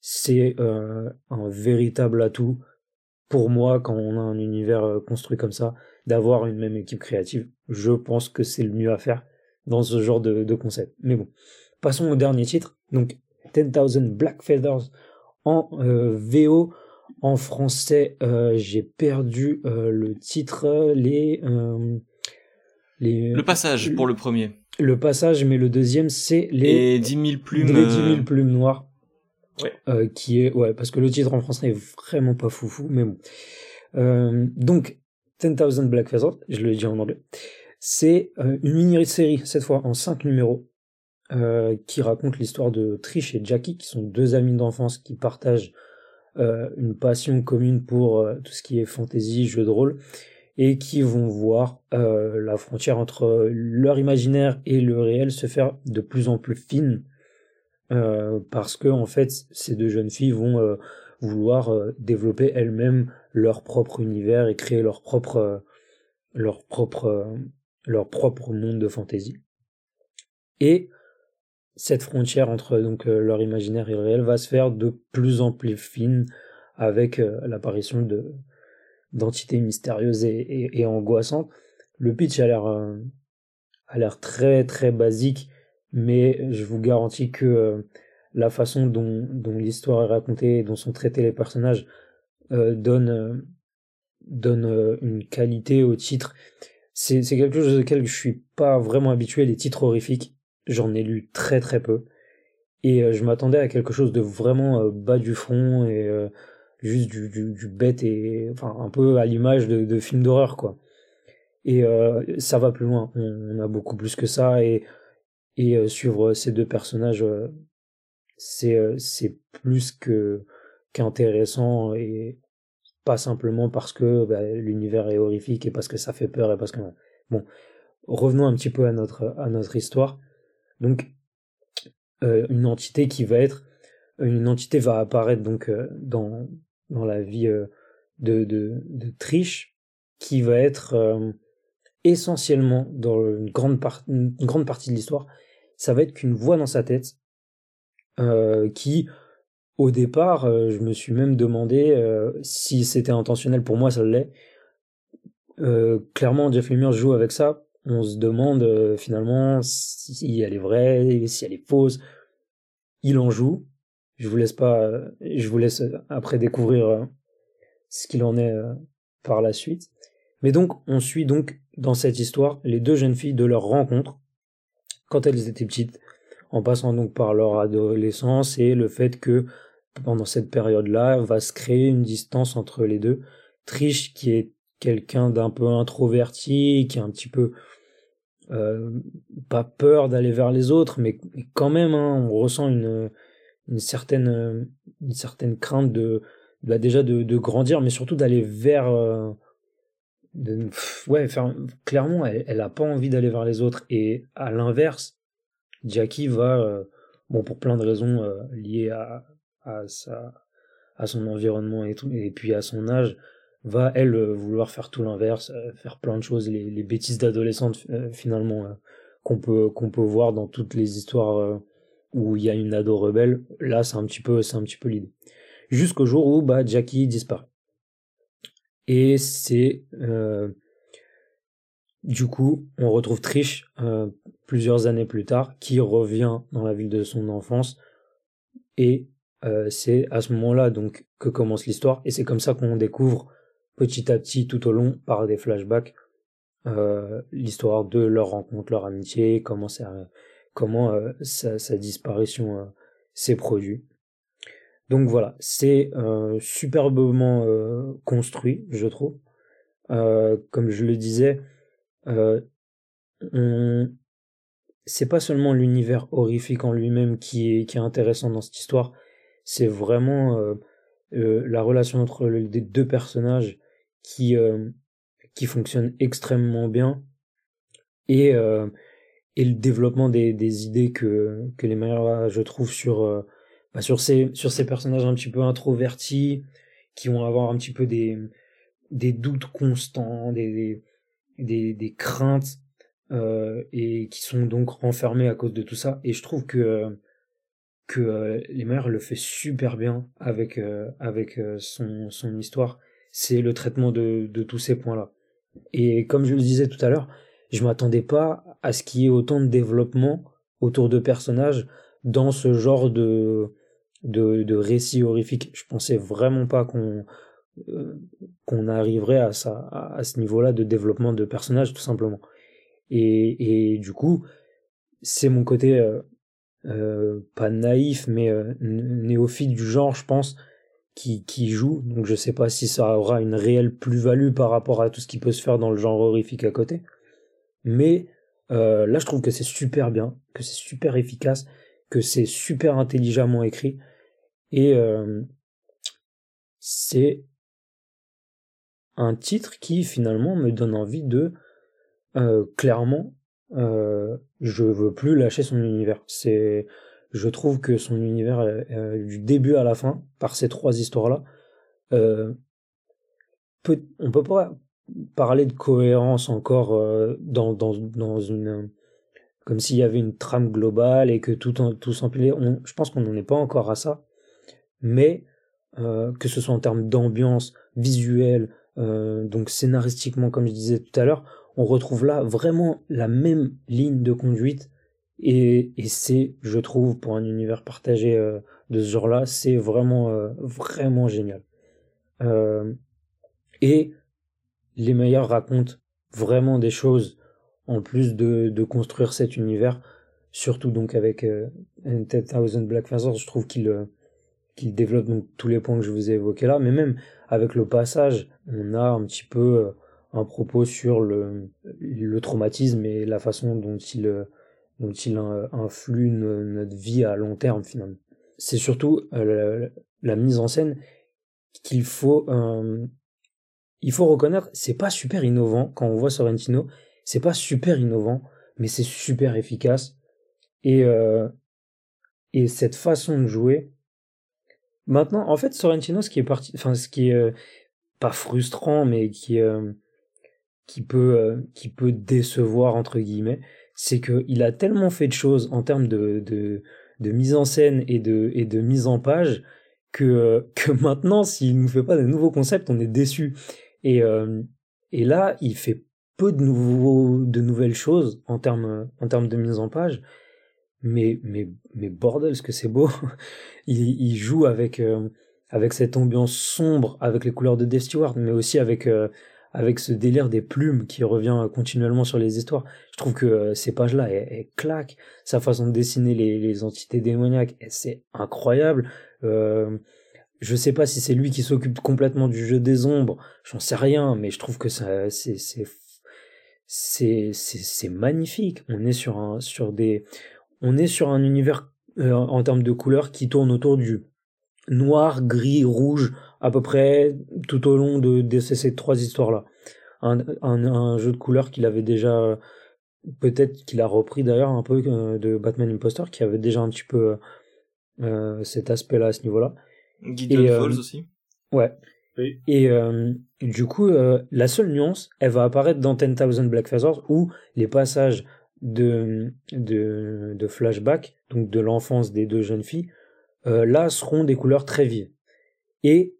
c'est euh, un véritable atout pour moi quand on a un univers euh, construit comme ça, d'avoir une même équipe créative. Je pense que c'est le mieux à faire dans ce genre de, de concept. Mais bon, passons au dernier titre. Donc 10,000 Black Feathers en euh, VO. En français, euh, j'ai perdu euh, le titre, les, euh, les. Le passage pour le premier. Le passage, mais le deuxième, c'est les. Et 10 000 plumes. Les 10 000 plumes noires. Ouais. qui est, ouais, parce que le titre en français est vraiment pas foufou, mais bon. donc, 10,000 Black Feathers, je le dis en anglais. C'est une mini-série, cette fois en 5 numéros, euh, qui raconte l'histoire de Trish et Jackie, qui sont deux amis d'enfance qui partagent euh, une passion commune pour euh, tout ce qui est fantasy, jeu de rôle, et qui vont voir euh, la frontière entre leur imaginaire et le réel se faire de plus en plus fine, parce que en fait, ces deux jeunes filles vont vouloir développer elles-mêmes leur propre univers et créer leur propre leur propre leur propre monde de fantasy. Et cette frontière entre donc euh, leur imaginaire et le réel va se faire de plus en plus fine avec euh, l'apparition de d'entités mystérieuses et, angoissantes. Le pitch a l'air euh, a l'air très très basique, mais je vous garantis que la façon dont, dont l'histoire est racontée et dont sont traités les personnages donne donne une qualité au titre. C'est quelque chose auquel je suis pas vraiment habitué les titres horrifiques J'en ai lu très très peu. Et euh, je m'attendais à quelque chose de vraiment euh, bas du front et euh, juste du, du, bête et enfin un peu à l'image de, de films d'horreur quoi. Et ça va plus loin. On, a beaucoup plus que ça et et suivre ces deux personnages c'est c'est plus que qu'intéressant et pas simplement parce que bah, l'univers est horrifique et parce que ça fait peur et parce que bon revenons un petit peu à notre à notre histoire donc euh, une entité qui va être une entité va apparaître donc euh, dans dans la vie euh, de, de, de Trish qui va être essentiellement dans une grande, une grande partie de l'histoire, ça va être qu'une voix dans sa tête qui, au départ, je me suis même demandé si c'était intentionnel. Pour moi, ça l'est. clairement, Jeff Lemire joue avec ça on se demande euh, finalement si elle est vraie, si elle est fausse. Il en joue. Je vous laisse pas, euh, je vous laisse euh, après découvrir ce qu'il en est par la suite. Mais donc, on suit donc dans cette histoire les deux jeunes filles de leur rencontre quand elles étaient petites, en passant donc par leur adolescence et le fait que pendant cette période-là va se créer une distance entre les deux. Trish qui est quelqu'un d'un peu introverti, qui est un petit peu euh, pas peur d'aller vers les autres, mais quand même, hein, on ressent une, certaine, une certaine crainte de, bah déjà de, grandir, mais surtout d'aller vers, euh, de, ouais, faire, clairement, elle, elle a pas envie d'aller vers les autres. Et à l'inverse, Jackie va, euh, bon, pour plein de raisons liées à, à sa, à son environnement et puis à son âge, va elle euh, vouloir faire tout l'inverse, euh, faire plein de choses, les, les bêtises d'adolescente euh, finalement qu'on peut qu'on peut voir dans toutes les histoires où il y a une ado rebelle. Là, c'est un petit peu c'est un petit peu l'idée. Jusqu'au jour où bah Jackie disparaît. Et c'est du coup, on retrouve Trish plusieurs années plus tard, qui revient dans la ville de son enfance, et c'est à ce moment-là donc que commence l'histoire, et c'est comme ça qu'on découvre petit à petit tout au long par des flashbacks euh, l'histoire de leur rencontre, leur amitié, comment ça, comment euh, sa, disparition euh, s'est produite. Donc voilà, c'est superbement construit, je trouve. comme je le disais, c'est pas seulement l'univers horrifique en lui-même qui est, qui est intéressant dans cette histoire, c'est vraiment la relation entre les deux personnages qui, euh, qui fonctionne extrêmement bien et, euh, et le développement des, des idées que, que les meilleurs je trouve, sur, euh, bah sur, ces, sur ces personnages un petit peu introvertis, qui vont avoir un petit peu des, des doutes constants, des, des, des, craintes, et qui sont donc renfermés à cause de tout ça. Et je trouve que, que les meilleurs le fait super bien avec, avec son, son histoire c'est le traitement de, tous ces points-là. Et comme je le disais tout à l'heure, je m'attendais pas à ce qu'il y ait autant de développement autour de personnages dans ce genre de de, de récits horrifiques. Je pensais vraiment pas qu'on euh, qu'on arriverait à, ce niveau-là de développement de personnages, tout simplement. Et, et du coup, c'est mon côté euh, euh, pas naïf, mais néophyte du genre, je pense, qui, joue. Donc je sais pas si ça aura une réelle plus-value par rapport à tout ce qui peut se faire dans le genre horrifique à côté. Mais là, je trouve que c'est super bien, que c'est super efficace, que c'est super intelligemment écrit. Et c'est un titre qui finalement me donne envie de euh, clairement euh, je veux plus lâcher son univers je trouve que son univers euh, du début à la fin par ces trois histoires là euh, on peut pas parler de cohérence encore euh, dans, une comme s'il y avait une trame globale et que tout tout s'empilait je pense qu'on n'en est pas encore à ça mais que ce soit en termes d'ambiance visuelle euh, donc scénaristiquement, comme je disais tout à l'heure, on retrouve là vraiment la même ligne de conduite. Et, c'est, je trouve, pour un univers partagé euh, de ce genre-là, c'est vraiment, euh, vraiment génial. et les meilleurs racontent vraiment des choses en plus de, construire cet univers. Surtout donc avec euh, Thousand Black Feathers, je trouve qu'il développe donc tous les points que je vous ai évoqués là, mais même avec le passage, on a un petit peu euh, un propos sur le, le traumatisme et la façon dont il, euh, dont il influe notre vie à long terme finalement. C'est surtout euh, la, mise en scène qu'il faut, il faut reconnaître, c'est pas super innovant quand on voit Sorrentino, c'est pas super innovant, mais c'est super efficace et et cette façon de jouer, Maintenant, en fait, Sorrentino, ce qui est parti, enfin, ce qui est euh, pas frustrant, mais qui euh, qui peut euh, qui peut décevoir entre guillemets, c'est que il a tellement fait de choses en termes de de, mise en scène et de et de mise en page que que maintenant, s'il nous fait pas de nouveaux concepts, on est déçu. Et et là, il fait peu de nouveaux de nouvelles choses en termes en termes de mise en page mais mais mais bordel ce que c'est beau il, il, joue avec euh, avec cette ambiance sombre avec les couleurs de Death Stewart mais aussi avec euh, avec ce délire des plumes qui revient continuellement sur les histoires. Je trouve que euh, ces pages là elles, claquent. Sa façon de dessiner les, entités démoniaques c'est incroyable. Je sais pas si c'est lui qui s'occupe complètement du jeu des ombres j'en sais rien mais je trouve que ça c'est c'est magnifique. On est sur un des on est sur un univers euh, en termes de couleurs qui tourne autour du noir, gris, rouge, à peu près tout au long de, ces, trois histoires-là. Un, jeu de couleurs qu'il avait déjà, peut-être qu'il a repris d'ailleurs un peu euh, de Batman Imposter, qui avait déjà un petit peu euh, cet aspect-là à ce niveau-là. Gideon Falls aussi. Ouais. Et du coup, la seule nuance, elle va apparaître dans 10,000 Black Feathers, où les passages de, de, de flashback, donc de l'enfance des deux jeunes filles, euh, là seront des couleurs très vives. Et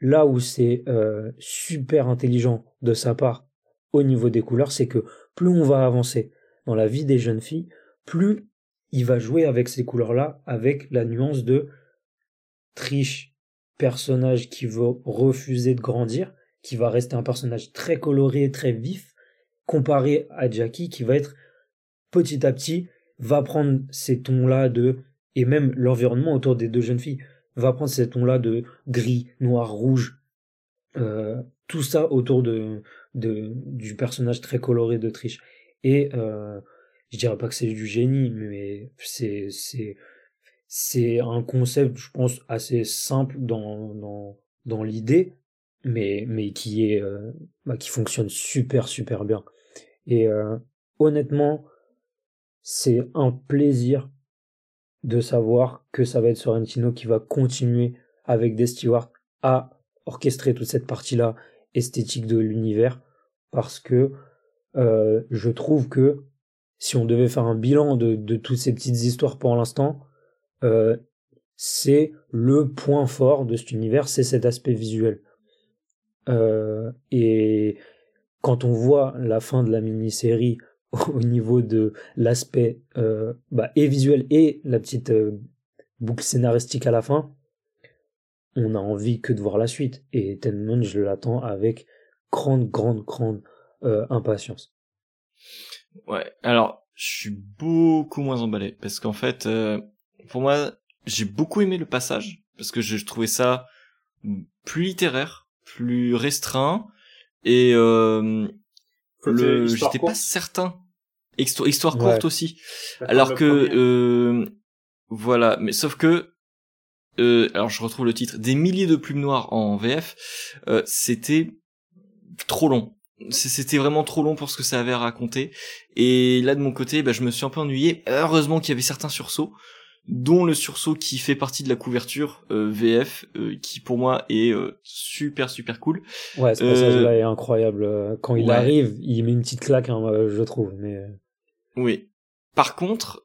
là où c'est euh, super intelligent de sa part au niveau des couleurs, c'est que plus on va avancer dans la vie des jeunes filles, plus il va jouer avec ces couleurs-là, avec la nuance de triche, personnage qui veut refuser de grandir, qui va rester un personnage très coloré, très vif, comparé à Jackie qui va être petit à petit, va prendre ces tons-là de, et même l'environnement autour des deux jeunes filles, va prendre ces tons-là de gris, noir, rouge, euh, tout ça autour de, de, du personnage très coloré de Trish. Et euh, je dirais pas que c'est du génie, mais c'est c'est c'est un concept, je pense, assez simple dans dans dans l'idée, mais mais qui est euh, bah, qui fonctionne super super bien. Et euh, honnêtement, c'est un plaisir de savoir que ça va être Sorrentino qui va continuer avec des Stewart à orchestrer toute cette partie-là esthétique de l'univers parce que euh, je trouve que si on devait faire un bilan de, de toutes ces petites histoires pour l'instant, euh, c'est le point fort de cet univers, c'est cet aspect visuel. Euh, et quand on voit la fin de la mini-série au niveau de l'aspect euh, bah, et visuel et la petite euh, boucle scénaristique à la fin, on a envie que de voir la suite. Et Tenman, je l'attends avec grande, grande, grande euh, impatience. Ouais, alors je suis beaucoup moins emballé parce qu'en fait, euh, pour moi, j'ai beaucoup aimé le passage parce que je, trouvais ça plus littéraire, plus restreint et euh, le, j'étais pas certain. Histoire, histoire courte aussi. Alors que euh, voilà, mais sauf que euh, alors je retrouve le titre des milliers de plumes noires en VF, euh, c'était trop long c'était vraiment trop long pour ce que ça avait à raconter. Et là, de mon côté, bah, je me suis un peu ennuyé. Heureusement qu'il y avait certains sursauts, dont le sursaut qui fait partie de la couverture euh, VF, euh, qui pour moi est euh, super super cool. Ouais, ce passage-là est incroyable. Quand il arrive, il met une petite claque, hein, je trouve. Mais oui. Par contre,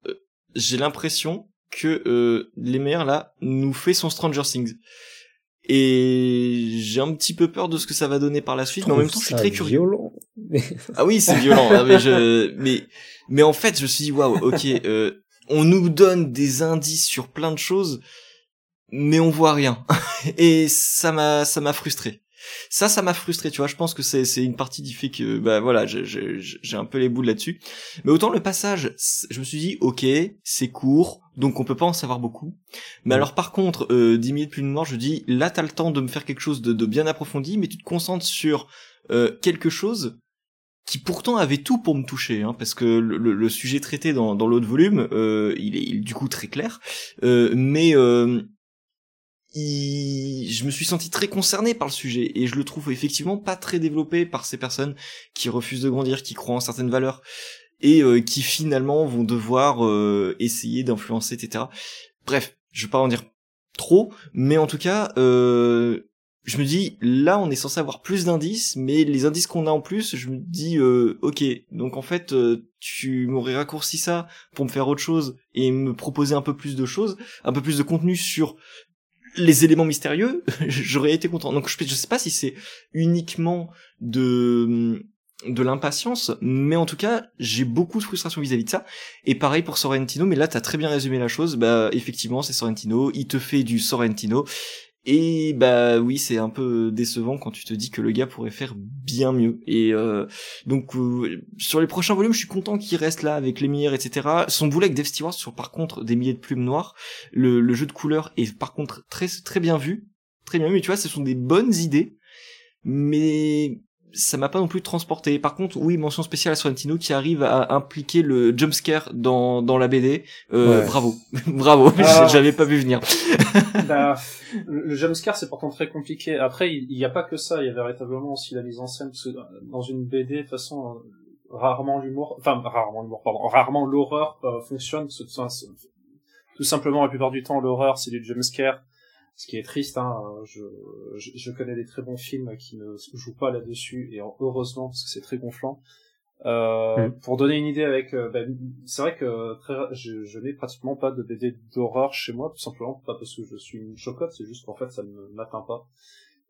j'ai l'impression que les meilleurs là nous fait son Stranger Things et j'ai un petit peu peur de ce que ça va donner par la suite mais en même temps je suis très curieux violent. ah oui c'est violent ah, mais je mais mais en fait je me suis dit waouh ok euh, on nous donne des indices sur plein de choses mais on voit rien et ça m'a ça m'a frustré ça, ça m'a frustré, tu vois. Je pense que c'est c'est une partie du fait que bah voilà, j'ai un peu les boules là-dessus. Mais autant le passage, je me suis dit ok, c'est court, donc on peut pas en savoir beaucoup. Mais alors par contre, euh, 10 minutes plus de mort, je dis là t'as le temps de me faire quelque chose de, de bien approfondi, mais tu te concentres sur euh, quelque chose qui pourtant avait tout pour me toucher, hein, parce que le, le, sujet traité dans, dans l'autre volume, euh, il, est, il, du coup très clair, euh, mais euh, je me suis senti très concerné par le sujet et je le trouve effectivement pas très développé par ces personnes qui refusent de grandir, qui croient en certaines valeurs et euh, qui finalement vont devoir euh, essayer d'influencer, etc. Bref, je vais pas en dire trop, mais en tout cas, euh, je me dis là on est censé avoir plus d'indices, mais les indices qu'on a en plus, je me dis ok, donc en fait tu m'aurais raccourci ça pour me faire autre chose et me proposer un peu plus de choses, un peu plus de contenu sur les éléments mystérieux, j'aurais été content. Donc je, je sais pas si c'est uniquement de de l'impatience, mais en tout cas, j'ai beaucoup de frustration vis-à-vis de ça. Et pareil pour Sorrentino, mais là, t'as très bien résumé la chose. Bah, effectivement, c'est Sorrentino. Il te fait du Sorrentino. Et bah oui, c'est un peu décevant quand tu te dis que le gars pourrait faire bien mieux. Et euh, donc euh, sur les prochains volumes, je suis content qu'il reste là avec les l'émir, etc. Son boulet avec Dave Stewart sur par contre des milliers de plumes noires. Le, jeu de couleurs est par contre très très bien vu, très bien. Mais tu vois, ce sont des bonnes idées, mais ça m'a pas non plus transporté. Par contre, oui, mention spéciale à Sorrentino qui arrive à impliquer le jumpscare dans dans la BD. Euh, Bravo, bravo. Ah. J'avais pas vu venir. bah, le jumpscare c'est pourtant très compliqué. Après, il n'y a pas que ça. Il y a véritablement aussi la mise en scène parce que dans une BD, de toute façon, euh, rarement l'humour, enfin rarement l'humour, pardon, rarement l'horreur euh, fonctionne. Tout simplement, la plupart du temps, l'horreur c'est du jumpscare ce qui est triste, hein, je, je, connais des très bons films qui ne jouent pas là-dessus, et heureusement, parce que c'est très gonflant. Euh, mm. Pour donner une idée avec, euh, ben, c'est vrai que très, je, je n'ai pratiquement pas de BD d'horreur chez moi, tout simplement pas parce que je suis une chocotte, c'est juste qu'en fait ça ne m'atteint pas.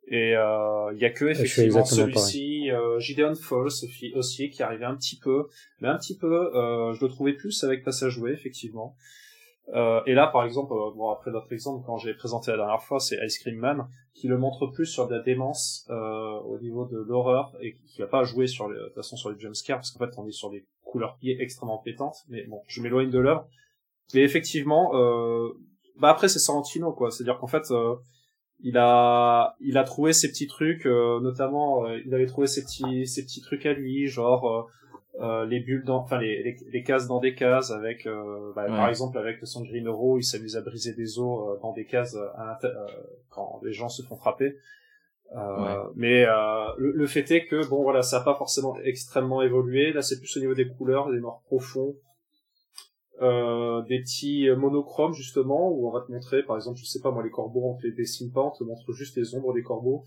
Et euh, il y a que effectivement celui-ci, euh, Gideon Falls aussi, qui arrivait un petit peu, mais un petit peu, euh, je le trouvais plus avec Passage Joué effectivement. Euh, et là, par exemple, euh, bon après notre exemple, quand j'ai présenté la dernière fois, c'est Ice Cream Man, qui le montre plus sur de la démence euh, au niveau de l'horreur et qui va pas jouer sur les, de toute façon sur les jumpscares parce qu'en fait on est sur des couleurs pieds extrêmement pétantes. Mais bon, je m'éloigne de l'heure. Mais effectivement, euh, bah après c'est Sorrentino quoi, c'est-à-dire qu'en fait euh, il a il a trouvé ses petits trucs, notamment il avait trouvé ses petits ses petits trucs à lui, genre euh, les bulles dans, enfin les, les, les, cases dans des cases avec, euh, bah, par exemple avec le Sanguinoro, il s'amuse à briser des os euh, dans des cases quand les gens se font frapper. Mais le, le, fait est que bon voilà, ça n'a pas forcément extrêmement évolué. Là, c'est plus au niveau des couleurs, des noirs profonds, des petits monochromes justement où on va te montrer, par exemple, je sais pas moi, les corbeaux, on te les dessine pas, on te montre juste les ombres des corbeaux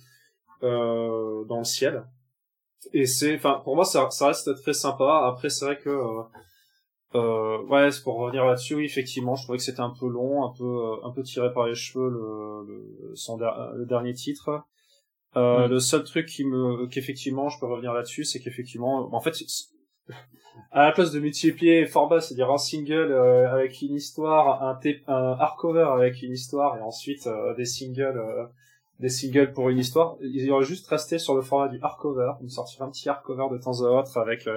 dans le ciel et c'est enfin pour moi ça, ça reste très sympa après c'est vrai que euh, euh, ouais pour revenir là-dessus oui effectivement je trouvais que c'était un peu long un peu euh, un peu tiré par les cheveux le le, son le dernier titre euh, mm. le seul truc qui me qu'effectivement je peux revenir là-dessus c'est qu'effectivement en fait à la place de multiplier format, c'est-à-dire un single euh, avec une histoire, un, un hardcover avec une histoire et ensuite euh, des singles, euh, des singles pour une histoire, ils auraient juste resté sur le format du hardcover, ils sortir un petit hardcover de temps à autre avec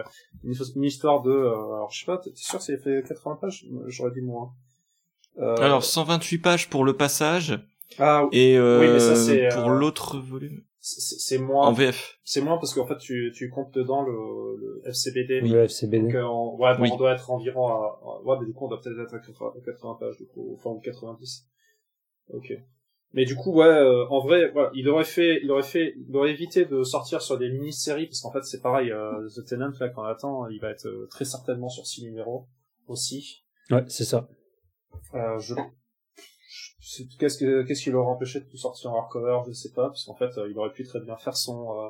une, histoire de, alors je sais pas, t'es sûr que c'est fait 80 pages? J'aurais dit moins. alors 128 pages pour le passage. Ah, et oui, mais ça, pour l'autre volume. c'est moins. En VF c'est moins parce qu'en fait tu, tu comptes dedans le, le FCBD le FCBD donc euh, on, ouais on doit être environ à ouais mais du coup on doit peut-être être à 80, pages du coup enfin 90 ok mais du coup ouais euh, en vrai voilà il aurait fait il aurait fait il aurait évité de sortir sur des mini-séries parce qu'en fait c'est pareil euh, The Tenant là quand on attend il va être très certainement sur 6 numéros aussi. Ouais c'est ça. Je qu'est-ce que qu'est-ce qui l'aurait empêché de tout sortir en hardcover je sais pas parce qu'en fait euh, il aurait pu très bien faire son euh,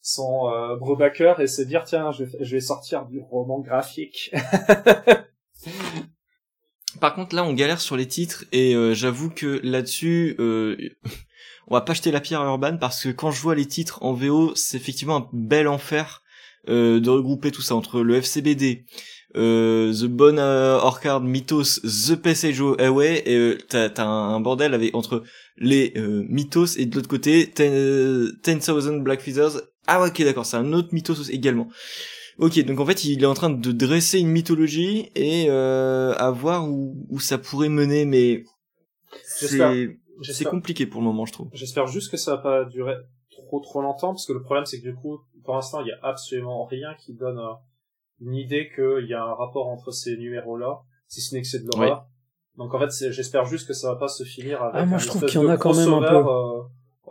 son euh, et se dire tiens je, je vais sortir du roman graphique par contre là on galère sur les titres et euh, j'avoue que là-dessus on va pas jeter la pierre à Urban parce que quand je vois les titres en VO c'est effectivement un bel enfer de regrouper tout ça entre le FCBD euh, The Bon euh, Orchard Mythos, The Passage Away, et euh, t'as, un, bordel avec entre les euh, mythos et de l'autre côté Ten, ten Thousand Black Feathers. Ah ok d'accord, c'est un autre mythos également. Ok, donc en fait il est en train de dresser une mythologie et euh, à voir où, où ça pourrait mener, mais c'est, c'est compliqué pour le moment je trouve. J'espère juste que ça va pas durer trop trop longtemps parce que le problème c'est que du coup pour l'instant il y a absolument rien qui donne une idée qu'il y a un rapport entre ces numéros-là, si ce n'est que c'est de l'horreur. Donc en fait, j'espère juste que ça va pas se finir avec. Ah moi je trouve qu'il y en a quand même un peu. Euh...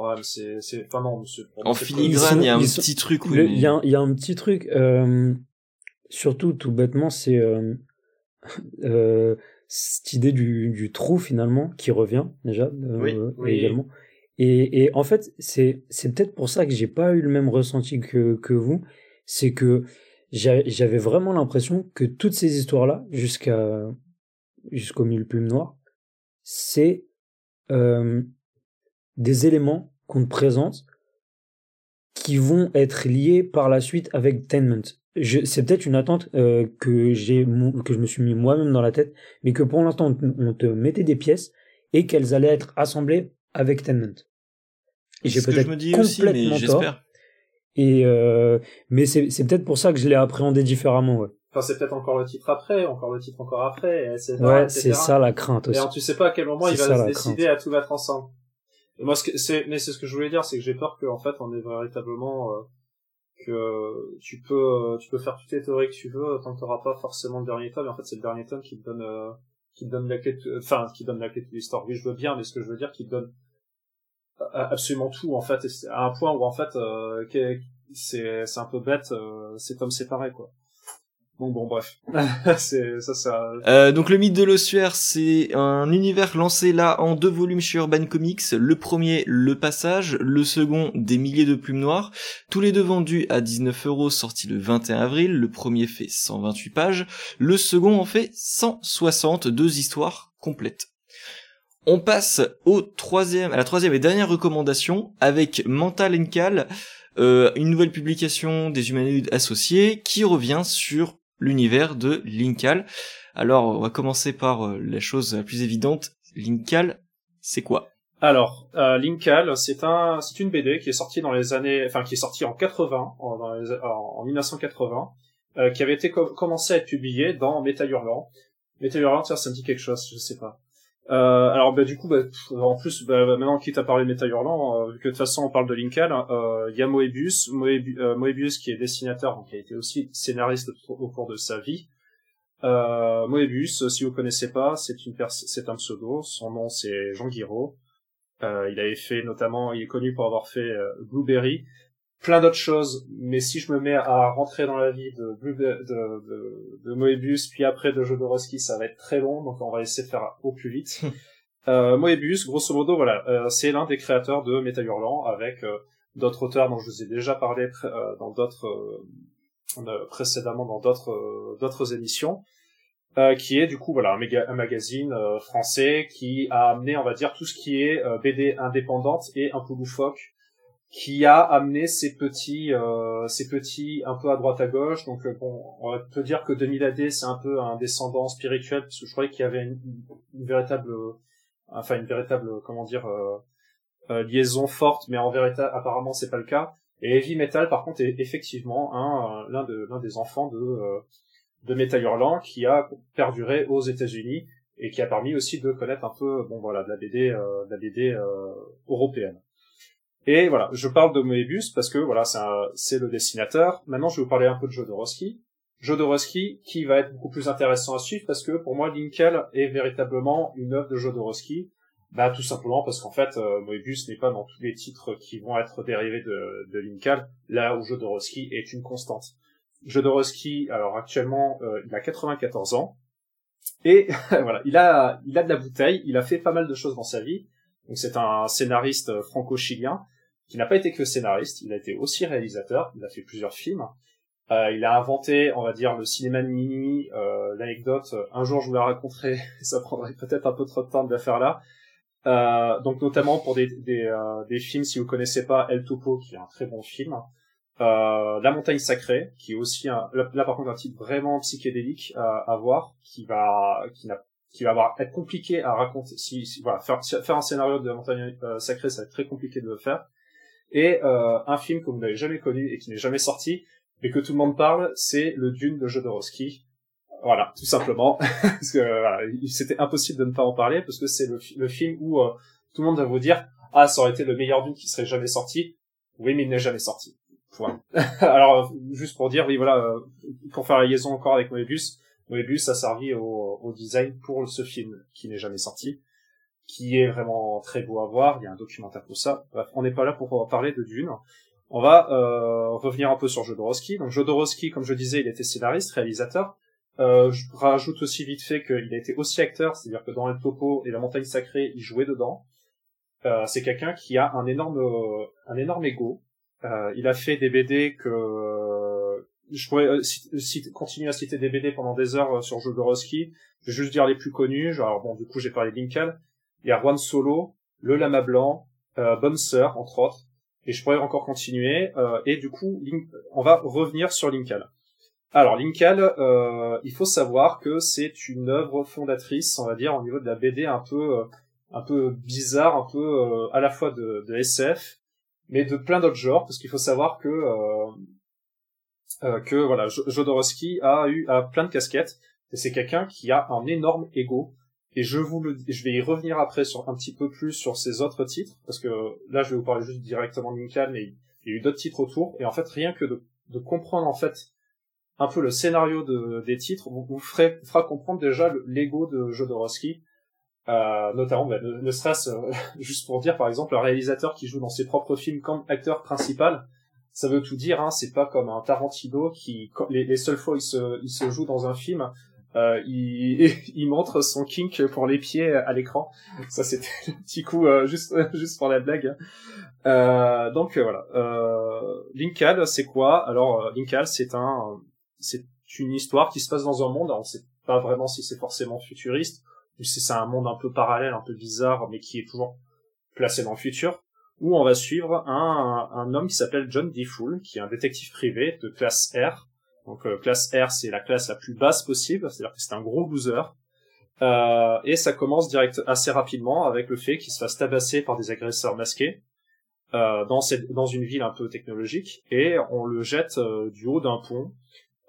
Ouais, mais c'est, c'est, enfin non. En filigrane, il y a un petit truc. Oui, il y a, il y a un petit truc. Euh... Surtout, tout bêtement, c'est euh... euh cette idée du, du trou finalement qui revient déjà euh, oui, également. Et, et en fait, c'est, c'est peut-être pour ça que j'ai pas eu le même ressenti que, que vous. C'est que j'avais vraiment l'impression que toutes ces histoires-là, jusqu'à jusqu'au mille plume noir, c'est euh, des éléments qu'on te présente qui vont être liés par la suite avec Tenment. C'est peut-être une attente euh, que j'ai que je me suis mis moi-même dans la tête, mais que pour l'instant on te mettait des pièces et qu'elles allaient être assemblées avec Tenment. Et j'ai peut-être complètement aussi, tort. Et euh, mais c'est c'est peut-être pour ça que je l'ai appréhendé différemment, ouais. Enfin, c'est peut-être encore le titre après, encore le titre encore après, etc. Ouais, c'est ça la crainte aussi. Et tu sais pas à quel moment il va se décider à tout mettre ensemble. Moi, c'est, mais c'est ce que je voulais dire, c'est que j'ai peur qu'en fait, on est véritablement euh, que tu peux, tu peux faire toutes les théories que tu veux, tant que t'auras pas forcément le dernier tome. Et en fait, c'est le dernier tome qui te donne, euh, qui te donne la clé, enfin, qui donne la clé de l'histoire. Oui, je veux bien, mais ce que je veux dire, qui donne absolument tout en fait à un point où en fait euh, c'est c'est un peu bête euh, c'est comme séparé quoi donc bon bref. C'est ça ça euh, donc le mythe de l'ossuaire c'est un univers lancé là en deux volumes chez Urban Comics. Le premier le passage. Le second des milliers de plumes noires. Tous les deux vendus à 19 euros sortis le 21 avril. Le premier fait 128 pages. Le second en fait 160 deux histoires complètes. On passe au troisième, à la troisième et dernière recommandation avec Mental Encal, euh, une nouvelle publication des humanoïdes associés qui revient sur l'univers de Linkal. Alors, on va commencer par euh, la chose la plus évidente. Linkal, c'est quoi? Alors, euh, Linkal, c'est un, c'est une BD qui est sortie dans les années, enfin qui est sortie en 80, en, en 1980, euh, qui avait été commencé à être publiée dans Metal Hurlant. Metal Hurlant, ça me dit quelque chose, je sais pas. Euh, alors bah, du coup, bah, en plus, bah, bah, maintenant quitte à parler de Metal Hurlant, euh, vu que de toute façon on parle de Linkal, euh, il y a Moebius, euh, Moebius, qui est dessinateur, donc qui a été aussi scénariste au cours de sa vie. Euh, Moebius, si vous connaissez pas, c'est une c'est un pseudo. Son nom c'est Jean Guiraud. Il avait fait notamment, il est connu pour avoir fait Blueberry, plein d'autres choses, mais si je me mets à rentrer dans la vie de, de, de, de Moebius, puis après de Jodorowsky, ça va être très long, donc on va essayer de faire au plus vite. euh, Moebius, grosso modo, voilà, euh, c'est l'un des créateurs de Metal Hurlant, avec euh, d'autres auteurs dont je vous ai déjà parlé euh, dans d'autres précédemment dans d'autres d'autres émissions. qui est du coup voilà un, un magazine français qui a amené on va dire tout ce qui est BD indépendante et un peu loufoque qui a amené ces petits, euh, petits un peu à droite à gauche. Donc euh, bon, on peut dire que 2000 AD c'est un peu un descendant spirituel parce que je croyais qu'il y avait une, véritable, enfin une véritable, comment dire, euh, euh, liaison forte, mais en vérité apparemment c'est pas le cas. Et Heavy Metal par contre est effectivement un l'un de l'un des enfants de de Metal Hurlant qui a perduré aux États-Unis et qui a permis aussi de connaître un peu bon voilà de la BD de la BD européenne. Et voilà, je parle de Moebius parce que voilà, c'est le dessinateur. Maintenant, je vais vous parler un peu de Jodorowsky. Jodorowsky qui va être beaucoup plus intéressant à suivre parce que pour moi, Linkel est véritablement une œuvre de Jodorowsky. Bah, tout simplement parce qu'en fait, euh, Moebius n'est pas dans tous les titres qui vont être dérivés de, de là où Jodorowsky est une constante. Jodorowsky, alors actuellement, euh, il a 94 ans. Et voilà, il a, il a de la bouteille, il a fait pas mal de choses dans sa vie. Donc c'est un scénariste franco-chilien qui n'a pas été que scénariste, il a été aussi réalisateur, il a fait plusieurs films. Euh, il a inventé, on va dire, le cinéma de minuit. Euh, L'anecdote, un jour je vous la raconterai, ça prendrait peut-être un peu trop de temps de la faire là. Euh, donc notamment pour des, des, euh, des, films, si vous connaissez pas El Topo, qui est un très bon film. Euh, La montagne sacrée, qui est aussi un, là, par contre un titre vraiment psychédélique à, voir, qui va, qui n'a qui va avoir être compliqué à raconter. Si, voilà, faire, faire un scénario de la montagne euh, sacrée, ça va être très compliqué de le faire. Et euh, un film que vous n'avez jamais connu et qui n'est jamais sorti, mais que tout le monde parle, c'est le Dune de Jodorowsky. Voilà, tout simplement, parce que voilà, c'était impossible de ne pas en parler parce que c'est le, film où euh, tout le monde va vous dire ah ça aurait été le meilleur Dune qui serait jamais sorti. Oui, mais il n'est jamais sorti. Point. Alors juste pour dire oui voilà, euh, pour faire la liaison encore avec Moebius, Moebius a servi au design pour ce film qui n'est jamais sorti, qui est vraiment très beau à voir. Il y a un documentaire pour ça. Bref, on n'est pas là pour parler de Dune. On va euh, revenir un peu sur Jodorowsky. Donc Jodorowsky, comme je disais, il était scénariste, réalisateur. Euh, je rajoute aussi vite fait qu'il a été aussi acteur, c'est-à-dire que dans Le Topo et La Montagne Sacrée, il jouait dedans. Euh, c'est quelqu'un qui a un énorme, un énorme ego. Euh, il a fait des BD que je pourrais euh, continuer à citer des BD pendant des heures euh, sur Jodorowsky. Je vais juste dire les plus connus. Genre, bon, du coup, j'ai parlé de Il y a Juan Solo, Le Lama Blanc, euh, Sœur, entre autres. Et je pourrais encore continuer. Euh, et du coup, on va revenir sur Linkal. Alors, Linkal, euh, il faut savoir que c'est une œuvre fondatrice, on va dire, au niveau de la BD un peu, un peu bizarre, un peu à la fois de, de SF, mais de plein d'autres genres, parce qu'il faut savoir que euh, que voilà, Jodorowsky a eu plein de casquettes et c'est quelqu'un qui a un énorme ego et je vous le je vais y revenir après sur un petit peu plus sur ses autres titres parce que là je vais vous parler juste directement de Lincoln mais il y a eu d'autres titres autour et en fait rien que de, de comprendre en fait un peu le scénario de, des titres vous, vous ferez, fera comprendre déjà l'ego de Jodorowsky euh, notamment bah, ne, serait-ce euh, juste pour dire par exemple un réalisateur qui joue dans ses propres films comme acteur principal ça veut tout dire. Hein. C'est pas comme un Tarantino qui, les, les seules fois il se, il se joue dans un film, euh, il, il montre son kink pour les pieds à l'écran. Ça c'était un petit coup euh, juste juste pour la blague. Euh, donc euh, voilà. Euh, Linkal, c'est quoi? Alors euh, Linkal, c'est un, c'est une histoire qui se passe dans un monde. On sait pas vraiment si c'est forcément futuriste ou si c'est un monde un peu parallèle, un peu bizarre, mais qui est toujours placé dans le futur où on va suivre un, un homme qui s'appelle John D. Fool, qui est un détective privé de classe R. Donc euh, classe R, c'est la classe la plus basse possible, c'est-à-dire que c'est un gros loser. Euh, et ça commence direct assez rapidement avec le fait qu'il se fasse tabasser par des agresseurs masqués euh, dans, une ville un peu technologique, et on le jette euh, du haut d'un pont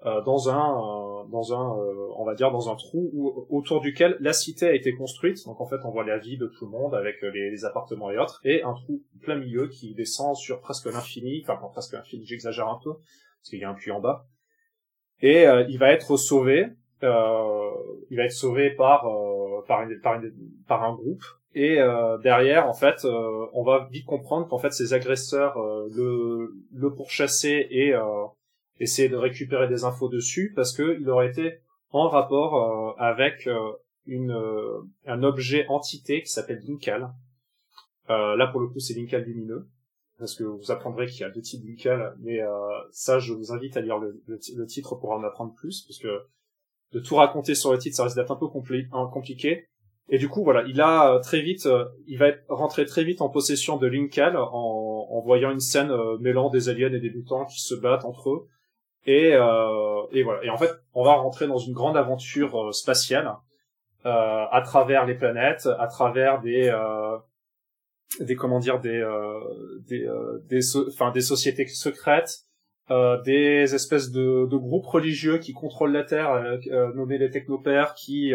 euh, dans un euh, dans un on va dire dans un trou où, autour duquel la cité a été construite donc en fait on voit la vie de tout le monde avec les, les appartements et autres et un trou plein milieu qui descend sur presque l'infini enfin presque l'infini j'exagère un peu parce qu'il y a un puits en bas et il va être sauvé euh, il va être sauvé par par, une, par, une, par un groupe et euh, derrière en fait euh, on va vite comprendre qu'en fait ces agresseurs le le pourchasser et essayer de récupérer des infos dessus parce que il aurait été en rapport euh, avec euh, une euh, un objet entité qui s'appelle Linkal. là pour le coup c'est Linkal lumineux parce que vous apprendrez qu'il y a deux types Linkal, mais ça je vous invite à lire le, titre pour en apprendre plus parce que de tout raconter sur le titre ça risque d'être un peu compliqué. Et du coup, voilà, il a très vite, il va être rentré très vite en possession de Linkal en, en voyant une scène mêlant des aliens et des mutants qui se battent entre eux. Et, et voilà. Et en fait, on va rentrer dans une grande aventure spatiale à travers les planètes, à travers des des comment dire des euh, des euh, des enfin des sociétés secrètes euh, des espèces de, de groupes religieux qui contrôlent la terre euh, nommés les technopères qui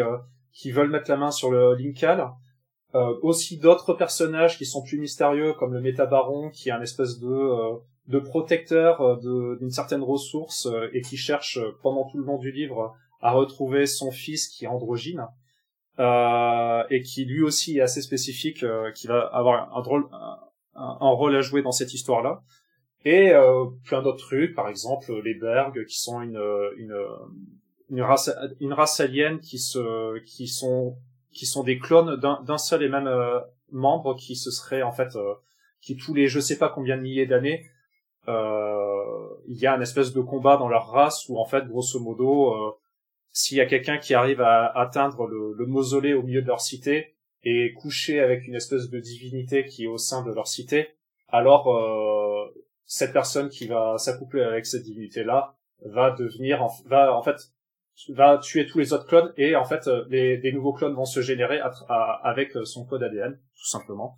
qui veulent mettre la main sur le Linkal aussi d'autres personnages qui sont plus mystérieux comme le Métabaron qui est un espèce de de protecteur d'une certaine ressource et qui cherche pendant tout le long du livre à retrouver son fils qui est androgyne euh, et qui lui aussi est assez spécifique, euh, qui va avoir un, drôle, un, rôle à jouer dans cette histoire-là. Et euh, plein d'autres trucs, par exemple les Berg, qui sont une, une, une race, une race alien qui se, qui sont, qui sont des clones d'un seul et même membre qui se serait en fait, qui tous les je sais pas combien de milliers d'années, il y a un espèce de combat dans leur race où en fait grosso modo s'il y a quelqu'un qui arrive à atteindre le, mausolée au milieu de leur cité et coucher avec une espèce de divinité qui est au sein de leur cité, alors euh, cette personne qui va s'accoupler avec cette divinité là va devenir va en fait va tuer tous les autres clones et en fait euh, des nouveaux clones vont se générer avec son code ADN tout simplement.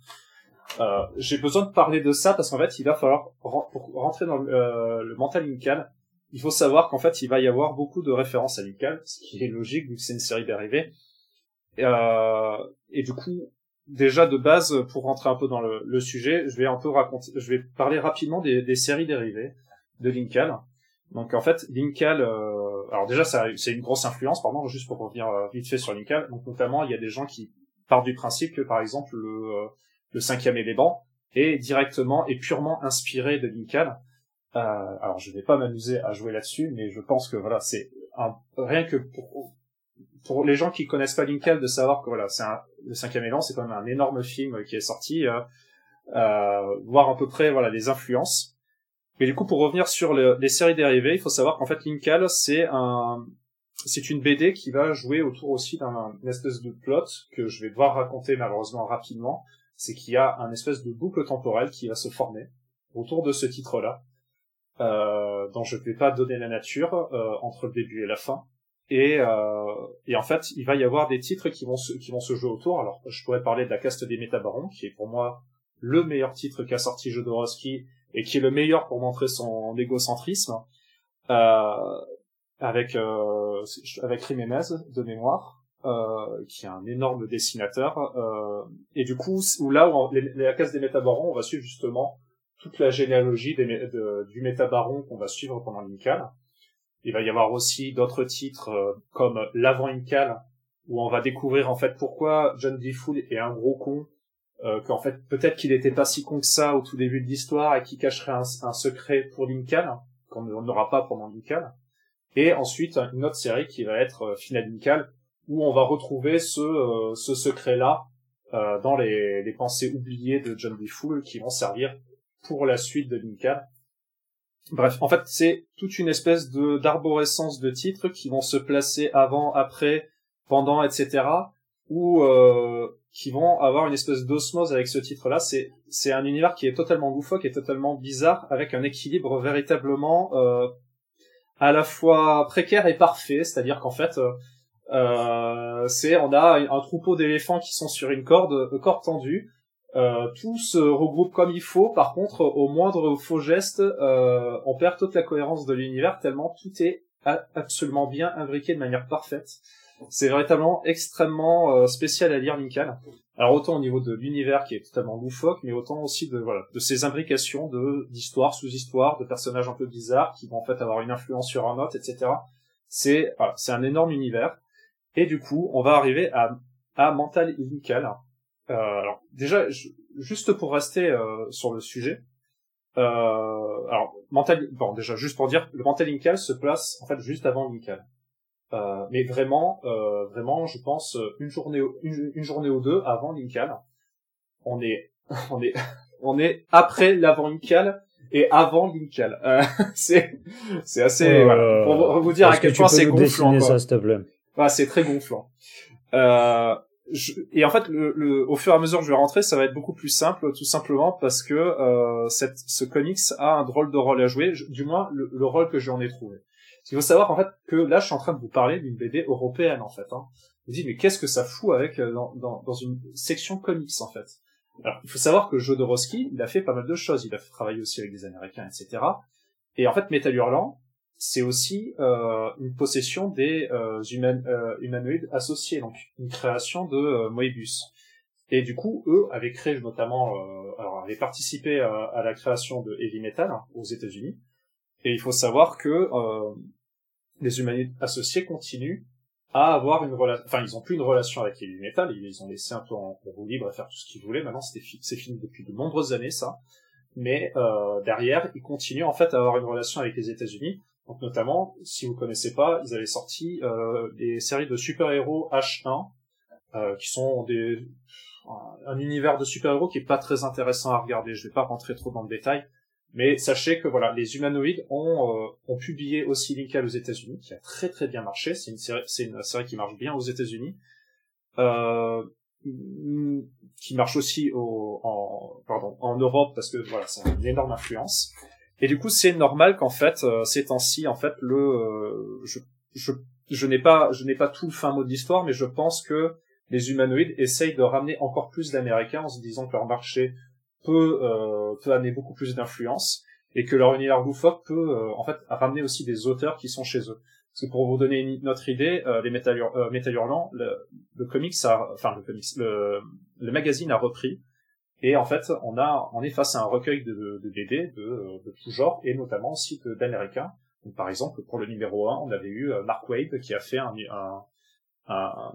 Euh, j'ai besoin de parler de ça parce qu'en fait il va falloir pour rentrer dans le, le mental incal il faut savoir qu'en fait, il va y avoir beaucoup de références à ce qui est logique vu que c'est une série dérivée. Et, euh, et du coup, déjà de base, pour rentrer un peu dans le, sujet, je vais un peu raconter, je vais parler rapidement des, séries dérivées de Linkal. Donc en fait, Linkal, euh, alors déjà c'est une grosse influence, pardon, juste pour revenir euh, vite fait sur Linkal. Donc notamment, il y a des gens qui partent du principe que par exemple le, le cinquième élément est directement et purement inspiré de Linkal euh, alors je vais pas m'amuser à jouer là-dessus, mais je pense que voilà, c'est un, rien que pour, pour les gens qui connaissent pas Lincoln de savoir que voilà, c'est le cinquième élan, c'est quand même un énorme film qui est sorti, euh, euh, voir à peu près voilà les influences. Mais du coup, pour revenir sur les séries dérivées, il faut savoir qu'en fait Lincoln, c'est un c'est une BD qui va jouer autour aussi d'un espèce de plot que je vais devoir raconter malheureusement rapidement. C'est qu'il y a un espèce de boucle temporelle qui va se former autour de ce titre-là euh, dont je ne vais pas donner la nature euh, entre le début et la fin. Et, euh, et en fait, il va y avoir des titres qui vont se, qui vont se jouer autour. Alors, je pourrais parler de la caste des métabarons, qui est pour moi le meilleur titre qu'a sorti Jodorowsky et qui est le meilleur pour montrer son égocentrisme. Euh, avec euh, avec Jiménez de mémoire, euh, qui est un énorme dessinateur. Et du coup, où là, où la case des métabarons, on va suivre justement toute la généalogie du métabaron qu'on va suivre pendant l'Incal. Il va y avoir aussi d'autres titres euh, comme l'avant Incal, où on va découvrir en fait pourquoi John D. est un gros con, euh, qu'en fait peut-être qu'il n'était pas si con que ça au tout début de l'histoire et qui cacherait un, secret pour l'Incal, qu'on n'aura pas pendant l'Incal. Et ensuite une autre série qui va être euh, Final Incal, où on va retrouver ce, euh, ce secret-là dans les, pensées oubliées de John D. qui vont servir pour la suite de Linka. Bref, en fait, c'est toute une espèce de d'arborescence de titres qui vont se placer avant, après, pendant, etc. ou euh, qui vont avoir une espèce d'osmose avec ce titre-là. C'est c'est un univers qui est totalement loufoque et totalement bizarre, avec un équilibre véritablement euh, à la fois précaire et parfait. C'est-à-dire qu'en fait, euh, euh c'est on a un troupeau d'éléphants qui sont sur une corde, corde tendue euh, tout se regroupe comme il faut. Par contre, au moindre faux geste, euh, on perd toute la cohérence de l'univers tellement tout est absolument bien imbriqué de manière parfaite. C'est véritablement extrêmement euh, spécial à lire Lincoln. Alors autant au niveau de l'univers qui est totalement loufoque, mais autant aussi de voilà de ces imbrications de d'histoires sous histoires, de personnages un peu bizarres qui vont en fait avoir une influence sur un autre, etc. C'est voilà, c'est un énorme univers. Et du coup, on va arriver à à Mental euh, alors déjà, juste pour rester euh, sur le sujet, euh, alors mental, bon déjà juste pour dire, le mental Incal se place en fait juste avant l'Incal. Euh, mais vraiment, euh, vraiment, je pense une journée, une, une journée ou deux avant l'Incal, on est, on est, on est après l'avant Incal et avant l'Incal. Euh, c'est, c'est assez, pour vous dire à quel point c'est gonflant. Ça, s'il te plaît? c'est très gonflant. Et en fait, le, le, au fur et à mesure que je vais rentrer, ça va être beaucoup plus simple, tout simplement parce que euh, cette, ce comics a un drôle de rôle à jouer, du moins le, le rôle que j'en ai trouvé. Il faut savoir en fait que là, je suis en train de vous parler d'une BD européenne en fait. Hein. Vous dites mais qu'est-ce que ça fout avec euh, dans, dans, dans, une section comics en fait? Alors, il faut savoir que Jodorowsky, il a fait pas mal de choses. Il a travaillé aussi avec des Américains, etc. Et en fait, Metal Hurlant, c'est aussi euh, une possession des euh, euh, humanoïdes associés, donc une création de euh, Moebius. Et du coup, eux avaient créé notamment, alors avaient participé à, la création de Heavy Metal hein, aux États-Unis. Et il faut savoir que les humanoïdes associés continuent à avoir une relation, enfin ils ont plus une relation avec Heavy Metal, ils les ont laissé un peu en roue libre à faire tout ce qu'ils voulaient. Maintenant, c'est fini depuis de nombreuses années ça. Mais derrière, ils continuent en fait à avoir une relation avec les États-Unis donc notamment, si vous connaissez pas, ils avaient sorti euh, des séries de super-héros H1, euh, qui sont des un univers de super-héros qui est pas très intéressant à regarder. Je vais pas rentrer trop dans le détail, mais sachez que voilà, les humanoïdes ont euh, ont publié aussi Linkal aux États-Unis, qui a très très bien marché. C'est une série, c'est une série qui marche bien aux États-Unis, euh, qui marche aussi au, en pardon en Europe parce que voilà, c'est une énorme influence. Et du coup, c'est normal qu'en fait, euh, ces temps-ci, en fait, le, euh, je, je, je n'ai pas, je n'ai pas tout le fin mot de l'histoire, mais je pense que les humanoïdes essayent de ramener encore plus d'Américains en se disant que leur marché peut, euh, peut amener beaucoup plus d'influence et que leur univers loufoque peut, euh, en fait, ramener aussi des auteurs qui sont chez eux. Parce que pour vous donner une, notre idée, les Metal, Hurlant, le, le comics, a, enfin le comics, le, le magazine a repris et en fait, on a, on est face à un recueil de, de BD de, de tout genre, et notamment aussi d'américains. Par exemple, pour le numéro 1, on avait eu euh, Mark Wade qui a fait un, un,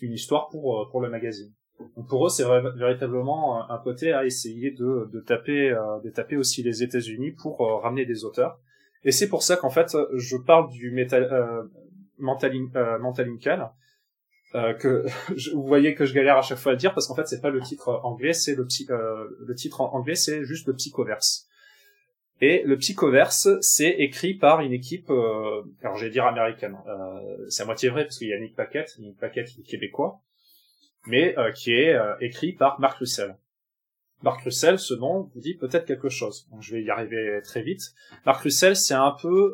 une histoire pour, euh, pour le magazine. Donc pour eux, c'est véritablement un côté à essayer de, de taper, euh, de taper aussi les États-Unis pour ramener des auteurs. Et c'est pour ça qu'en fait, je parle du metal, euh, mental, euh, que vous voyez que je galère à chaque fois à le dire parce qu'en fait c'est pas le titre anglais, c'est le, euh, le titre anglais c'est juste le psychoverse. Et le psychoverse c'est écrit par une équipe, euh, alors j'allais dire américaine, euh, c'est à moitié vrai parce qu'il y a Nick Paquette, Nick Paquette est québécois, mais euh, qui est écrit par Mark Russell. Mark Russell, ce nom dit peut-être quelque chose. Donc je vais y arriver très vite. Mark Russell, c'est un peu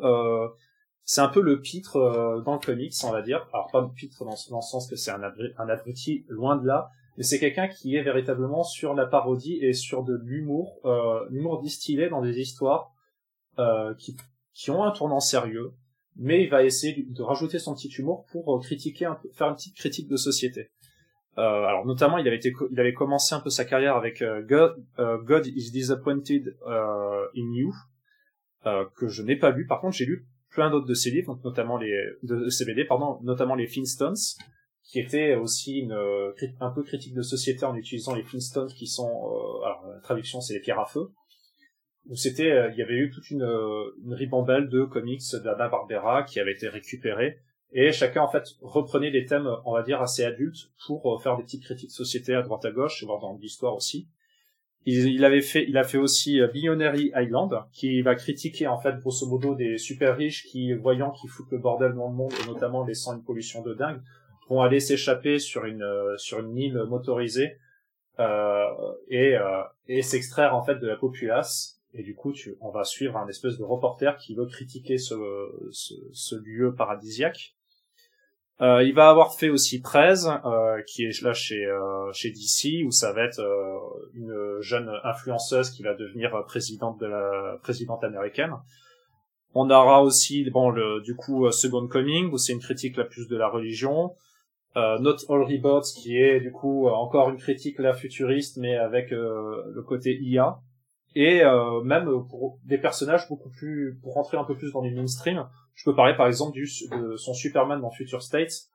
c'est un peu le pitre euh, dans le comics, on va dire. Alors pas le pitre dans, le sens que c'est un, un abruti, loin de là, mais c'est quelqu'un qui est véritablement sur la parodie et sur de l'humour, euh, l'humour distillé dans des histoires euh, qui, qui ont un tournant sérieux, mais il va essayer de rajouter son petit humour pour euh, critiquer un peu, faire une petite critique de société. Euh, alors notamment, il avait été, il avait commencé un peu sa carrière avec euh, God, God is disappointed in you, que je n'ai pas lu. Par contre, j'ai lu plein d'autres de ses livres, notamment les de CBD, pardon, notamment les Flintstones, qui était aussi une euh, un peu critique de société en utilisant les Flintstones qui sont euh, alors la traduction c'est les pierres à feu où c'était euh, il y avait eu toute une, ribambelle de comics d'Anna Barbera qui avait été récupérés et chacun en fait reprenait des thèmes on va dire assez adultes pour faire des petites critiques de société à droite à gauche et voir dans l'histoire aussi il, avait fait, il a fait aussi euh, Billionary Island, qui va critiquer en fait grosso modo des super riches qui, voyant qu'ils foutent le bordel dans le monde et notamment laissant une pollution de dingue, vont aller s'échapper sur une euh, sur une île motorisée euh, et euh, et s'extraire en fait de la populace. Et du coup, tu, on va suivre un espèce de reporter qui veut critiquer ce, ce, ce lieu paradisiaque. Euh, il va avoir fait aussi 13, euh, qui est là chez euh, chez DC, où ça va être euh, une jeune influenceuse qui va devenir présidente de la présidente américaine. On aura aussi bon le du coup Second Coming, où c'est une critique la plus de la religion. Not All Robots, qui est du coup encore une critique la futuriste, mais avec le côté IA. Et même pour des personnages beaucoup plus pour rentrer un peu plus dans le mainstream, je peux parler par exemple du, de son Superman dans Future States,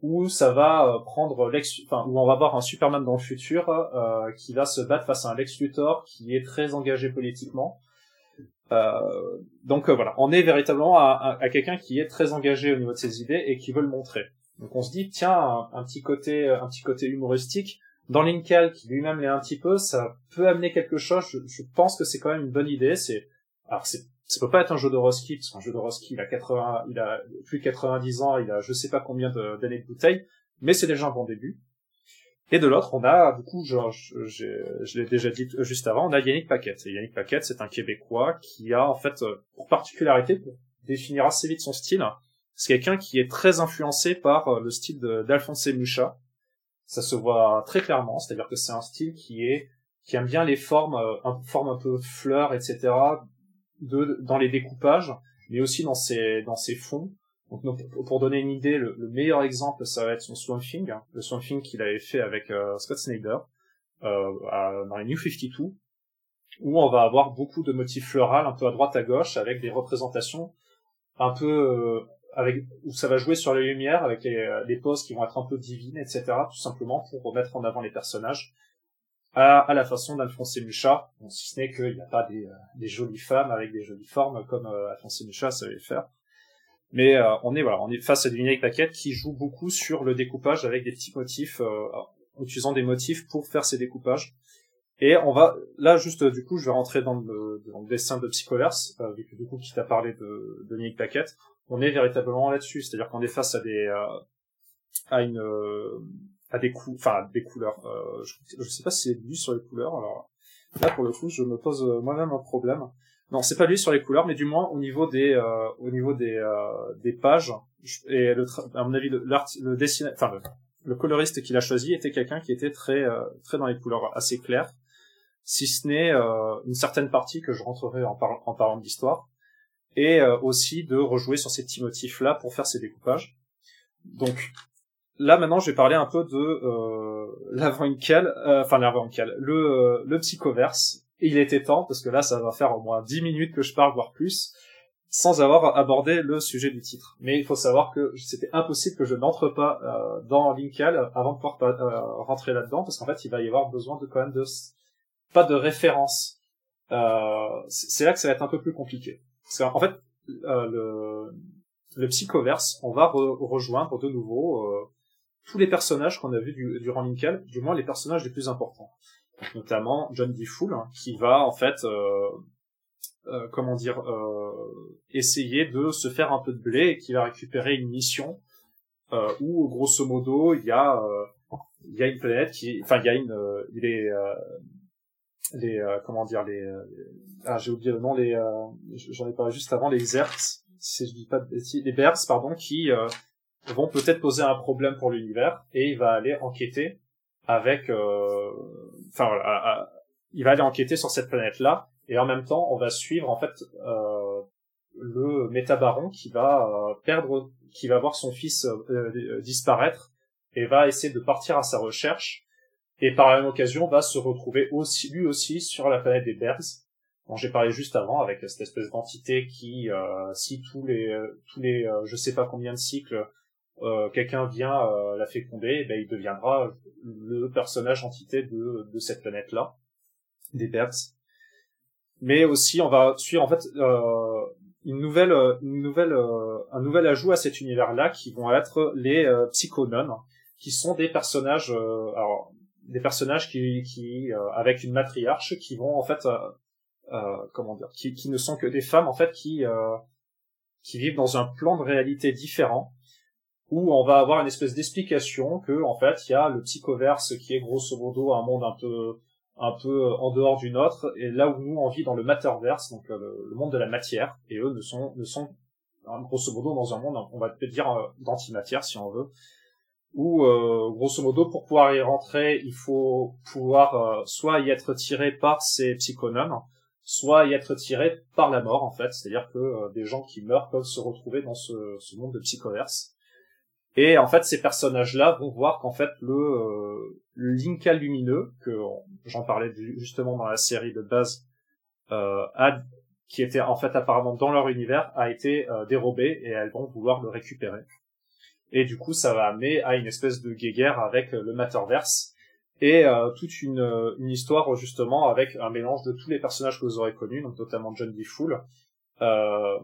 où ça va euh, prendre Lex, enfin où on va voir un Superman dans le futur euh, qui va se battre face à un Lex Luthor qui est très engagé politiquement. Euh, donc euh, voilà, on est véritablement à, à, quelqu'un qui est très engagé au niveau de ses idées et qui veut le montrer. Donc on se dit tiens un, petit côté un petit côté humoristique dans Linkal qui lui-même l'est un petit peu, ça peut amener quelque chose. Je, je pense que c'est quand même une bonne idée. C'est alors c'est ça peut pas être un jeu de Roski, parce qu'un jeu de Roski, il a 80, il a plus de 90 ans, il a je sais pas combien d'années de, bouteille, mais c'est déjà un bon début. Et de l'autre, on a, du coup, je, je, l'ai déjà dit juste avant, on a Yannick Paquette. Et Yannick Paquette, c'est un Québécois qui a, en fait, pour particularité, pour définir assez vite son style, c'est quelqu'un qui est très influencé par le style d'Alphonse Mucha. Ça se voit très clairement, c'est-à-dire que c'est un style qui est, qui aime bien les formes, un, formes un peu fleurs, etc., de, dans les découpages, mais aussi dans ses, dans ses fonds. Donc, pour donner une idée, le, meilleur exemple, ça va être son Swamp Thing, hein, le Swamp Thing qu'il avait fait avec euh, Scott Snyder euh, dans les New 52, où on va avoir beaucoup de motifs floraux un peu à droite à gauche, avec des représentations un peu euh, avec où ça va jouer sur les lumières, avec les, les poses qui vont être un peu divines, etc. Tout simplement pour remettre en avant les personnages à, la façon d'Alphonse Mucha, si ce n'est qu'il n'y a pas des, des, jolies femmes avec des jolies formes comme Alphonse Mucha savait faire. Mais euh, on est voilà, on est face à du Paquette qui joue beaucoup sur le découpage avec des petits motifs, euh, en utilisant des motifs pour faire ses découpages. Et on va là juste du coup, je vais rentrer dans le, dessin de Psychoverse, euh, vu du coup qui t'a parlé de, de Vinaic Paquette. On est véritablement là-dessus, c'est-à-dire qu'on est face à des à une à des coups, enfin des couleurs. je, je sais pas si c'est lui sur les couleurs. Alors là pour le coup, je me pose moi-même un problème. Non, c'est pas lui sur les couleurs, mais du moins au niveau des euh, au niveau des euh, des pages et le à mon avis le, le dessinateur, enfin le, coloriste qu'il a choisi était quelqu'un qui était très euh, très dans les couleurs assez claires, si ce n'est une certaine partie que je rentrerai en, en parlant d'histoire, et aussi de rejouer sur ces petits motifs là pour faire ses découpages. Donc là maintenant je vais parler un peu de euh, l'avant enfin l'avant le le psychoverse il était temps, parce que là, ça va faire au moins 10 minutes que je parle, voire plus, sans avoir abordé le sujet du titre. Mais il faut savoir que c'était impossible que je n'entre pas euh, dans Linkal avant de pouvoir euh, rentrer là-dedans, parce qu'en fait, il va y avoir besoin de quand même de pas de référence. Euh, c'est là que ça va être un peu plus compliqué. Parce qu'en fait, le, le psychoverse, on va rejoindre de nouveau tous les personnages qu'on a vus du, durant Linkal, du moins les personnages les plus importants notamment John D. Fool, hein, qui va en fait, euh, euh, comment dire, euh, essayer de se faire un peu de blé et qui va récupérer une mission où grosso modo il y a il y a une planète qui, enfin il y a une, il est les comment dire les ah j'ai oublié le nom les j'en ai parlé juste avant les Zerts si je dis pas les Bears pardon qui vont peut-être poser un problème pour l'univers et il va aller enquêter avec, euh, enfin voilà, il va aller enquêter sur cette planète-là, et en même temps, on va suivre en fait euh, le métabaron qui va euh, perdre, qui va voir son fils disparaître et va essayer de partir à sa recherche. Et par la même occasion, va se retrouver aussi, lui aussi, sur la planète des Bears, dont j'ai parlé juste avant, avec cette espèce d'entité qui, si tous les, tous les, je sais pas combien de cycles, euh, quelqu'un vient euh, la féconder, ben, il deviendra le personnage entité de, cette planète-là, des Bergs. Mais aussi, on va suivre en fait euh, une nouvelle, une nouvelle, un nouvel ajout à cet univers-là, qui vont être les psychonones, qui sont des personnages, alors des personnages qui, avec une matriarche, qui vont en fait, comment dire, qui, ne sont que des femmes en fait qui vivent dans un plan de réalité différent où on va avoir une espèce d'explication que en fait il y a le psychoverse qui est grosso modo un monde un peu un peu en dehors du nôtre et là où nous on vit dans le matterverse donc euh, le, monde de la matière et eux ne sont ne sont hein, grosso modo dans un monde on va peut-être dire euh, d'antimatière si on veut où euh, grosso modo pour pouvoir y rentrer il faut pouvoir soit y être tiré par ces psychonomes soit y être tiré par la mort en fait. C'est-à-dire que des gens qui meurent peuvent se retrouver dans ce monde de psychoverse et en fait, ces personnages-là vont voir qu'en fait le, euh, Linka lumineux, que j'en parlais justement dans la série de base, euh, qui était en fait apparemment dans leur univers, a été euh, dérobé et elles vont vouloir le récupérer. Et du coup, ça va amener à une espèce de guéguerre avec le Matterverse et euh, toute une, une histoire justement avec un mélange de tous les personnages que vous aurez connus, donc notamment John D. Fool, euh,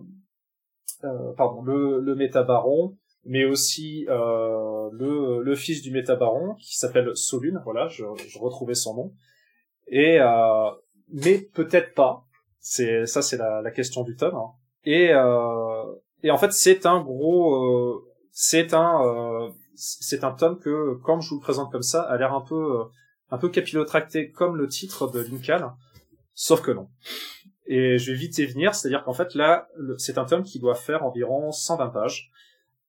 pardon, le, le Métabaron, mais aussi euh, le, le fils du métabaron qui s'appelle Solune, voilà, je, je retrouvais son nom. Et euh, mais peut-être pas. C'est ça, c'est la, la question du tome. Hein. Et euh, et en fait, c'est un gros, euh, c'est un, euh, c'est un tome que, comme je vous le présente comme ça, a l'air un peu, un peu capillotracté comme le titre de Linkal, sauf que non. Et je vais vite y venir, c'est-à-dire qu'en fait là, c'est un tome qui doit faire environ 120 pages.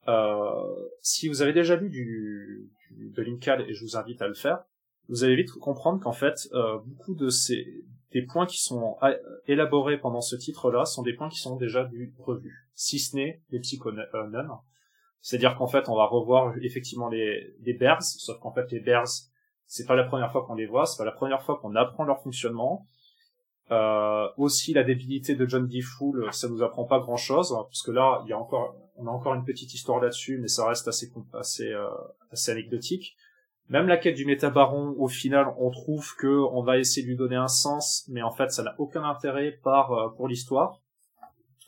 Euh, si vous avez déjà lu du, du, de Linkal, et je vous invite à le faire, vous allez vite comprendre qu'en fait, euh, beaucoup de ces des points qui sont élaborés pendant ce titre-là sont des points qui sont déjà du si ce n'est les psychonomes. C'est-à-dire qu'en fait, on va revoir effectivement les, les bears, sauf qu'en fait, les bears, c'est pas la première fois qu'on les voit, c'est pas la première fois qu'on apprend leur fonctionnement. Euh, aussi la débilité de John D. Fool, ça nous apprend pas grand chose, parce que là, il y a encore, on a encore une petite histoire là-dessus, mais ça reste assez, assez, euh, assez anecdotique. Même la quête du métabaron, au final, on trouve que on va essayer de lui donner un sens, mais en fait, ça n'a aucun intérêt euh, pour l'histoire.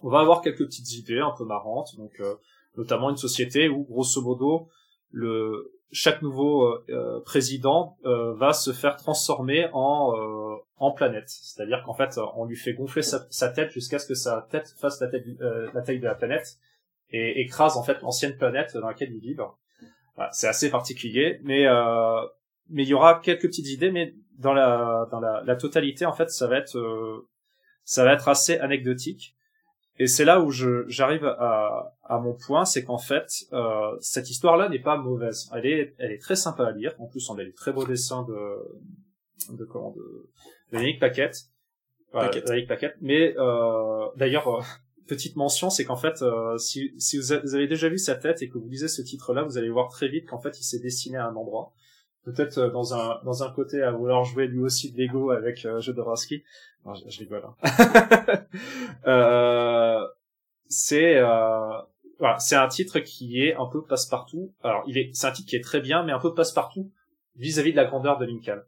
On va avoir quelques petites idées un peu marrantes, donc euh, notamment une société où, grosso modo, chaque nouveau président va se faire transformer en en planète. C'est-à-dire qu'en fait, on lui fait gonfler sa, tête jusqu'à ce que sa tête fasse la taille de la planète et écrase en fait l'ancienne planète dans laquelle il vit c'est assez particulier, mais euh, mais il y aura quelques petites idées, mais dans la dans la, la totalité en fait, ça va être euh, ça va être assez anecdotique. Et c'est là où je j'arrive à, à mon point, c'est qu'en fait euh, cette histoire-là n'est pas mauvaise. Elle est elle est très sympa à lire. En plus, on a des très beaux dessins de de comment de, de Yannick Paquette. Paquette. Mais euh, d'ailleurs, euh, petite mention, c'est qu'en fait, euh, si, si vous, avez déjà vu sa tête et que vous lisez ce titre-là, vous allez voir très vite qu'en fait, il s'est dessiné à un endroit. Peut-être euh, dans un dans un côté à vouloir jouer lui aussi de Lego avec euh, Jodorowsky. Non, je, rigole. Hein. euh, c'est voilà, c'est un titre qui est un peu passe-partout. Alors, il est c'est un titre qui est très bien, mais un peu passe-partout vis-à-vis de la grandeur de Lincoln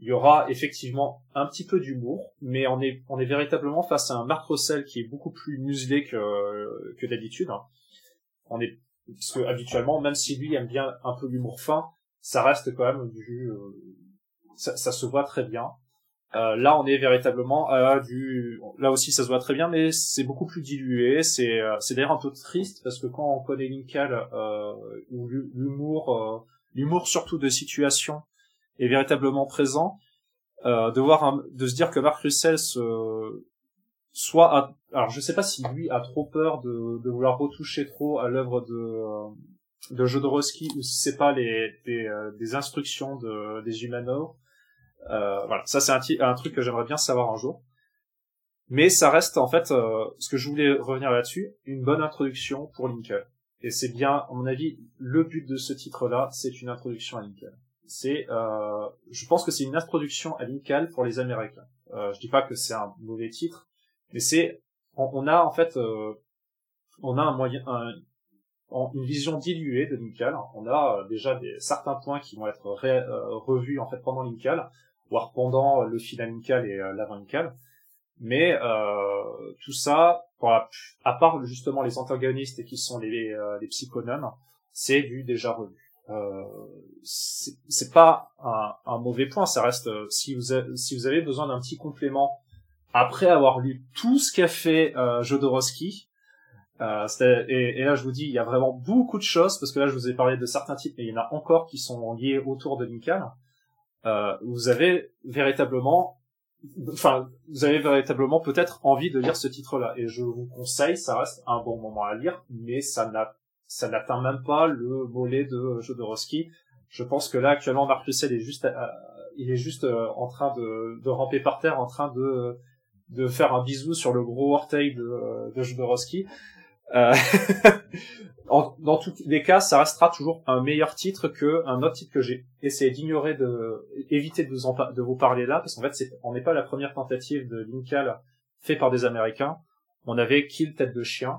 il y aura effectivement un petit peu d'humour, mais on est, on est véritablement face à un Mark Russell qui est beaucoup plus muselé que, que d'habitude. On est, parce que habituellement, même si lui aime bien un peu l'humour fin, ça reste quand même du, euh, ça, ça, se voit très bien. Euh, là, on est véritablement à du, là aussi, ça se voit très bien, mais c'est beaucoup plus dilué. C'est, euh, c'est d'ailleurs un peu triste parce que quand on connaît Linkal, euh, ou l'humour, euh, l'humour surtout de situation, est véritablement présent, euh, de voir de se dire que Mark Russell se, soit alors je sais pas si lui a trop peur de, de vouloir retoucher trop à l'œuvre de euh, de Jodorowsky ou si c'est pas les des, euh, des instructions de des humanoides euh, voilà. Ça c'est un, un truc que j'aimerais bien savoir un jour. Mais ça reste en fait euh, ce que je voulais revenir là-dessus une bonne introduction pour Lincoln. Et c'est bien à mon avis le but de ce titre là c'est une introduction à Lincoln c'est, euh, je pense que c'est une introduction amicale pour les Américains. Euh, je dis pas que c'est un mauvais titre, mais c'est, on, a en fait, euh, on a un moyen, une vision diluée de Linkal. On a euh, déjà certains points qui vont être revus en fait pendant Linkal, voire pendant le final Linkal et l'avant Linkal. Mais tout ça, à part justement les antagonistes qui sont les, les psychonomes, c'est du déjà revu. Euh, c'est pas un, un, mauvais point. Ça reste euh, si vous avez, si vous avez besoin d'un petit complément après avoir lu tout ce qu'a fait euh, Jodorowsky. Euh, et, et, là, je vous dis, il y a vraiment beaucoup de choses parce que là, je vous ai parlé de certains types, mais il y en a encore qui sont liés autour de Lincoln. Euh, vous avez véritablement, enfin, vous avez véritablement peut-être envie de lire ce titre-là. Et je vous conseille, ça reste un bon moment à lire, mais ça n'a ça n'atteint même pas le volet de Jodorowsky. Je pense que là actuellement Marc Russell est juste, il est juste euh, en train de, de ramper par terre, en train de de faire un bisou sur le gros orteil de, de Jodorowsky. Euh, dans tous les cas, ça restera toujours un meilleur titre que un autre titre que j'ai essayé d'ignorer, de éviter de vous en, de vous parler là, parce qu'en fait, on n'est pas la première tentative de Linkal fait par des Américains. On avait Kill tête de chien,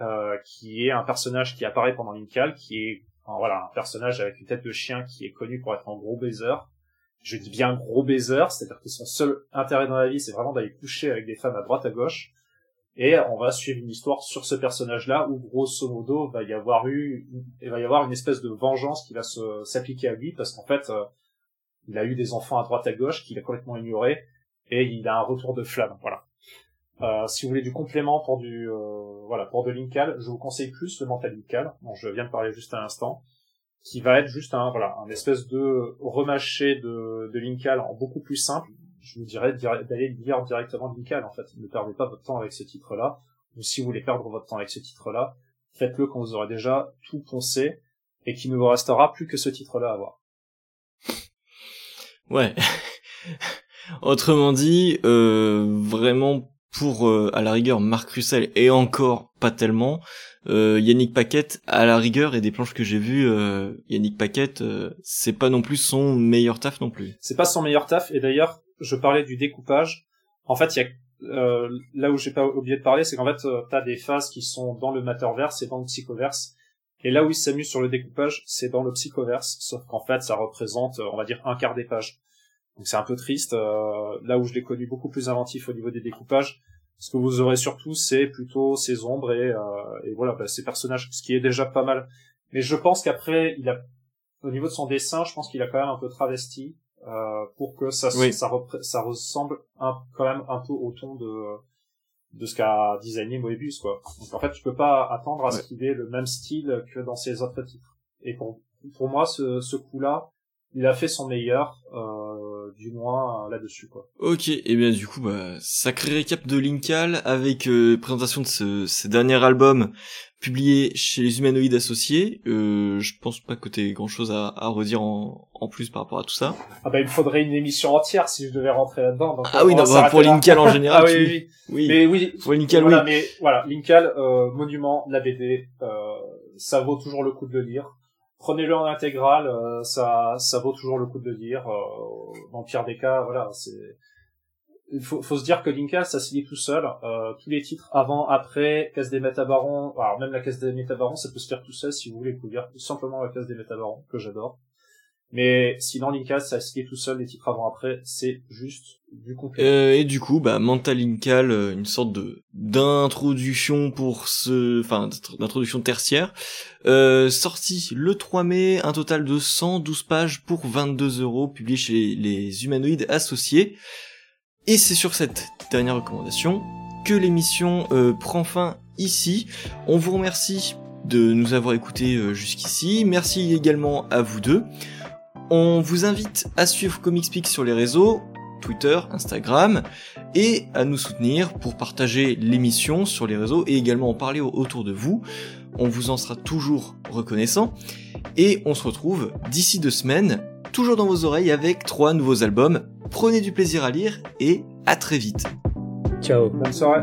euh, qui est un personnage qui apparaît pendant Linkal, qui est voilà un personnage avec une tête de chien qui est connu pour être un gros baiser. Je dis bien gros baiser, c'est-à-dire que son seul intérêt dans la vie, c'est vraiment d'aller coucher avec des femmes à droite à gauche. Et on va suivre une histoire sur ce personnage-là où grosso modo va y avoir eu, il va y avoir une espèce de vengeance qui va s'appliquer à lui parce qu'en fait, euh, il a eu des enfants à droite à gauche qu'il a complètement ignoré et il a un retour de flamme. Voilà. Euh, si vous voulez du complément pour du euh, voilà pour de Linkal, je vous conseille plus le mental Linkal, dont je viens de parler juste à l'instant. qui va être juste un voilà un espèce de remâché de de Linkal en beaucoup plus simple. Je vous dirais d'aller lire directement Linkal en fait. Ne perdez pas votre temps avec ce titre-là. Ou si vous voulez perdre votre temps avec ce titre-là, faites-le quand vous aurez déjà tout poncé et qu'il ne vous restera plus que ce titre-là à voir. Ouais. Autrement dit, euh, vraiment pour euh, à la rigueur Marc Russell et encore pas tellement. Euh, Yannick Paquette à la rigueur et des planches que j'ai vues, euh, Yannick Paquette c'est pas non plus son meilleur taf non plus. C'est pas son meilleur taf et d'ailleurs je parlais du découpage. En fait il y a là où j'ai pas oublié de parler c'est qu'en fait t'as des phases qui sont dans le Matterverse et dans le Psychoverse et là où il s'amuse sur le découpage c'est dans le Psychoverse sauf qu'en fait ça représente on va dire un quart des pages. Donc c'est un peu triste. Euh, là où je l'ai connu beaucoup plus inventif au niveau des découpages, ce que vous aurez surtout, c'est plutôt ses ombres et, euh, et voilà, bah, ses personnages, ce qui est déjà pas mal. Mais je pense qu'après, il a, au niveau de son dessin, je pense qu'il a quand même un peu travesti euh, pour que ça, ça, ça, ressemble un, quand même un peu au ton de de ce qu'a designé Moebius quoi. Donc en fait, tu peux pas attendre à ce qu'il ait le même style que dans ses autres titres. Et pour pour moi, ce, ce coup-là, il a fait son meilleur, euh, du moins là-dessus quoi. Ok, et bien du coup, bah, sacré récap de Linkal avec euh, présentation de ce, ce, dernier album publié chez les Humanoïdes Associés. Euh, je pense pas que t'aies grand-chose à, à redire en, en, plus par rapport à tout ça. Ah bah il me faudrait une émission entière si je devais rentrer là-dedans. ah oui, non, bah, pour Linkal en général. ah oui, oui, oui. Mais oui, pour Linkal, voilà, oui. Mais voilà, Linkal, euh, monument, la BD, euh, ça vaut toujours le coup de le lire prenez-le en intégrale, euh, ça, ça vaut toujours le coup de le dire. Euh, dans le pire des cas, voilà, c'est. Il faut, se dire que Linka, ça se lit tout seul. Euh, tous les titres avant, après, Casse des Métabarons, alors même la Casse des Métabarons, ça peut se faire tout seul si vous voulez. Vous lire simplement la Casse des Métabarons, que j'adore. Mais sinon, Linkal, ça se lit tout seul, les titres avant après, c'est juste du complet. Euh, et du coup, bah, Mental Linkal, euh, une sorte de d'introduction pour ce, enfin, d'introduction tertiaire, euh, sorti le 3 mai, un total de 112 pages pour 22 euros, publié chez les humanoïdes associés. Et c'est sur cette dernière recommandation que l'émission euh, prend fin ici. On vous remercie de nous avoir écoutés euh, jusqu'ici. Merci également à vous deux. On vous invite à suivre ComicsPeak sur les réseaux, Twitter, Instagram, et à nous soutenir pour partager l'émission sur les réseaux et également en parler autour de vous. On vous en sera toujours reconnaissant. Et on se retrouve d'ici deux semaines, toujours dans vos oreilles avec trois nouveaux albums. Prenez du plaisir à lire et à très vite. Ciao. Bonne soirée.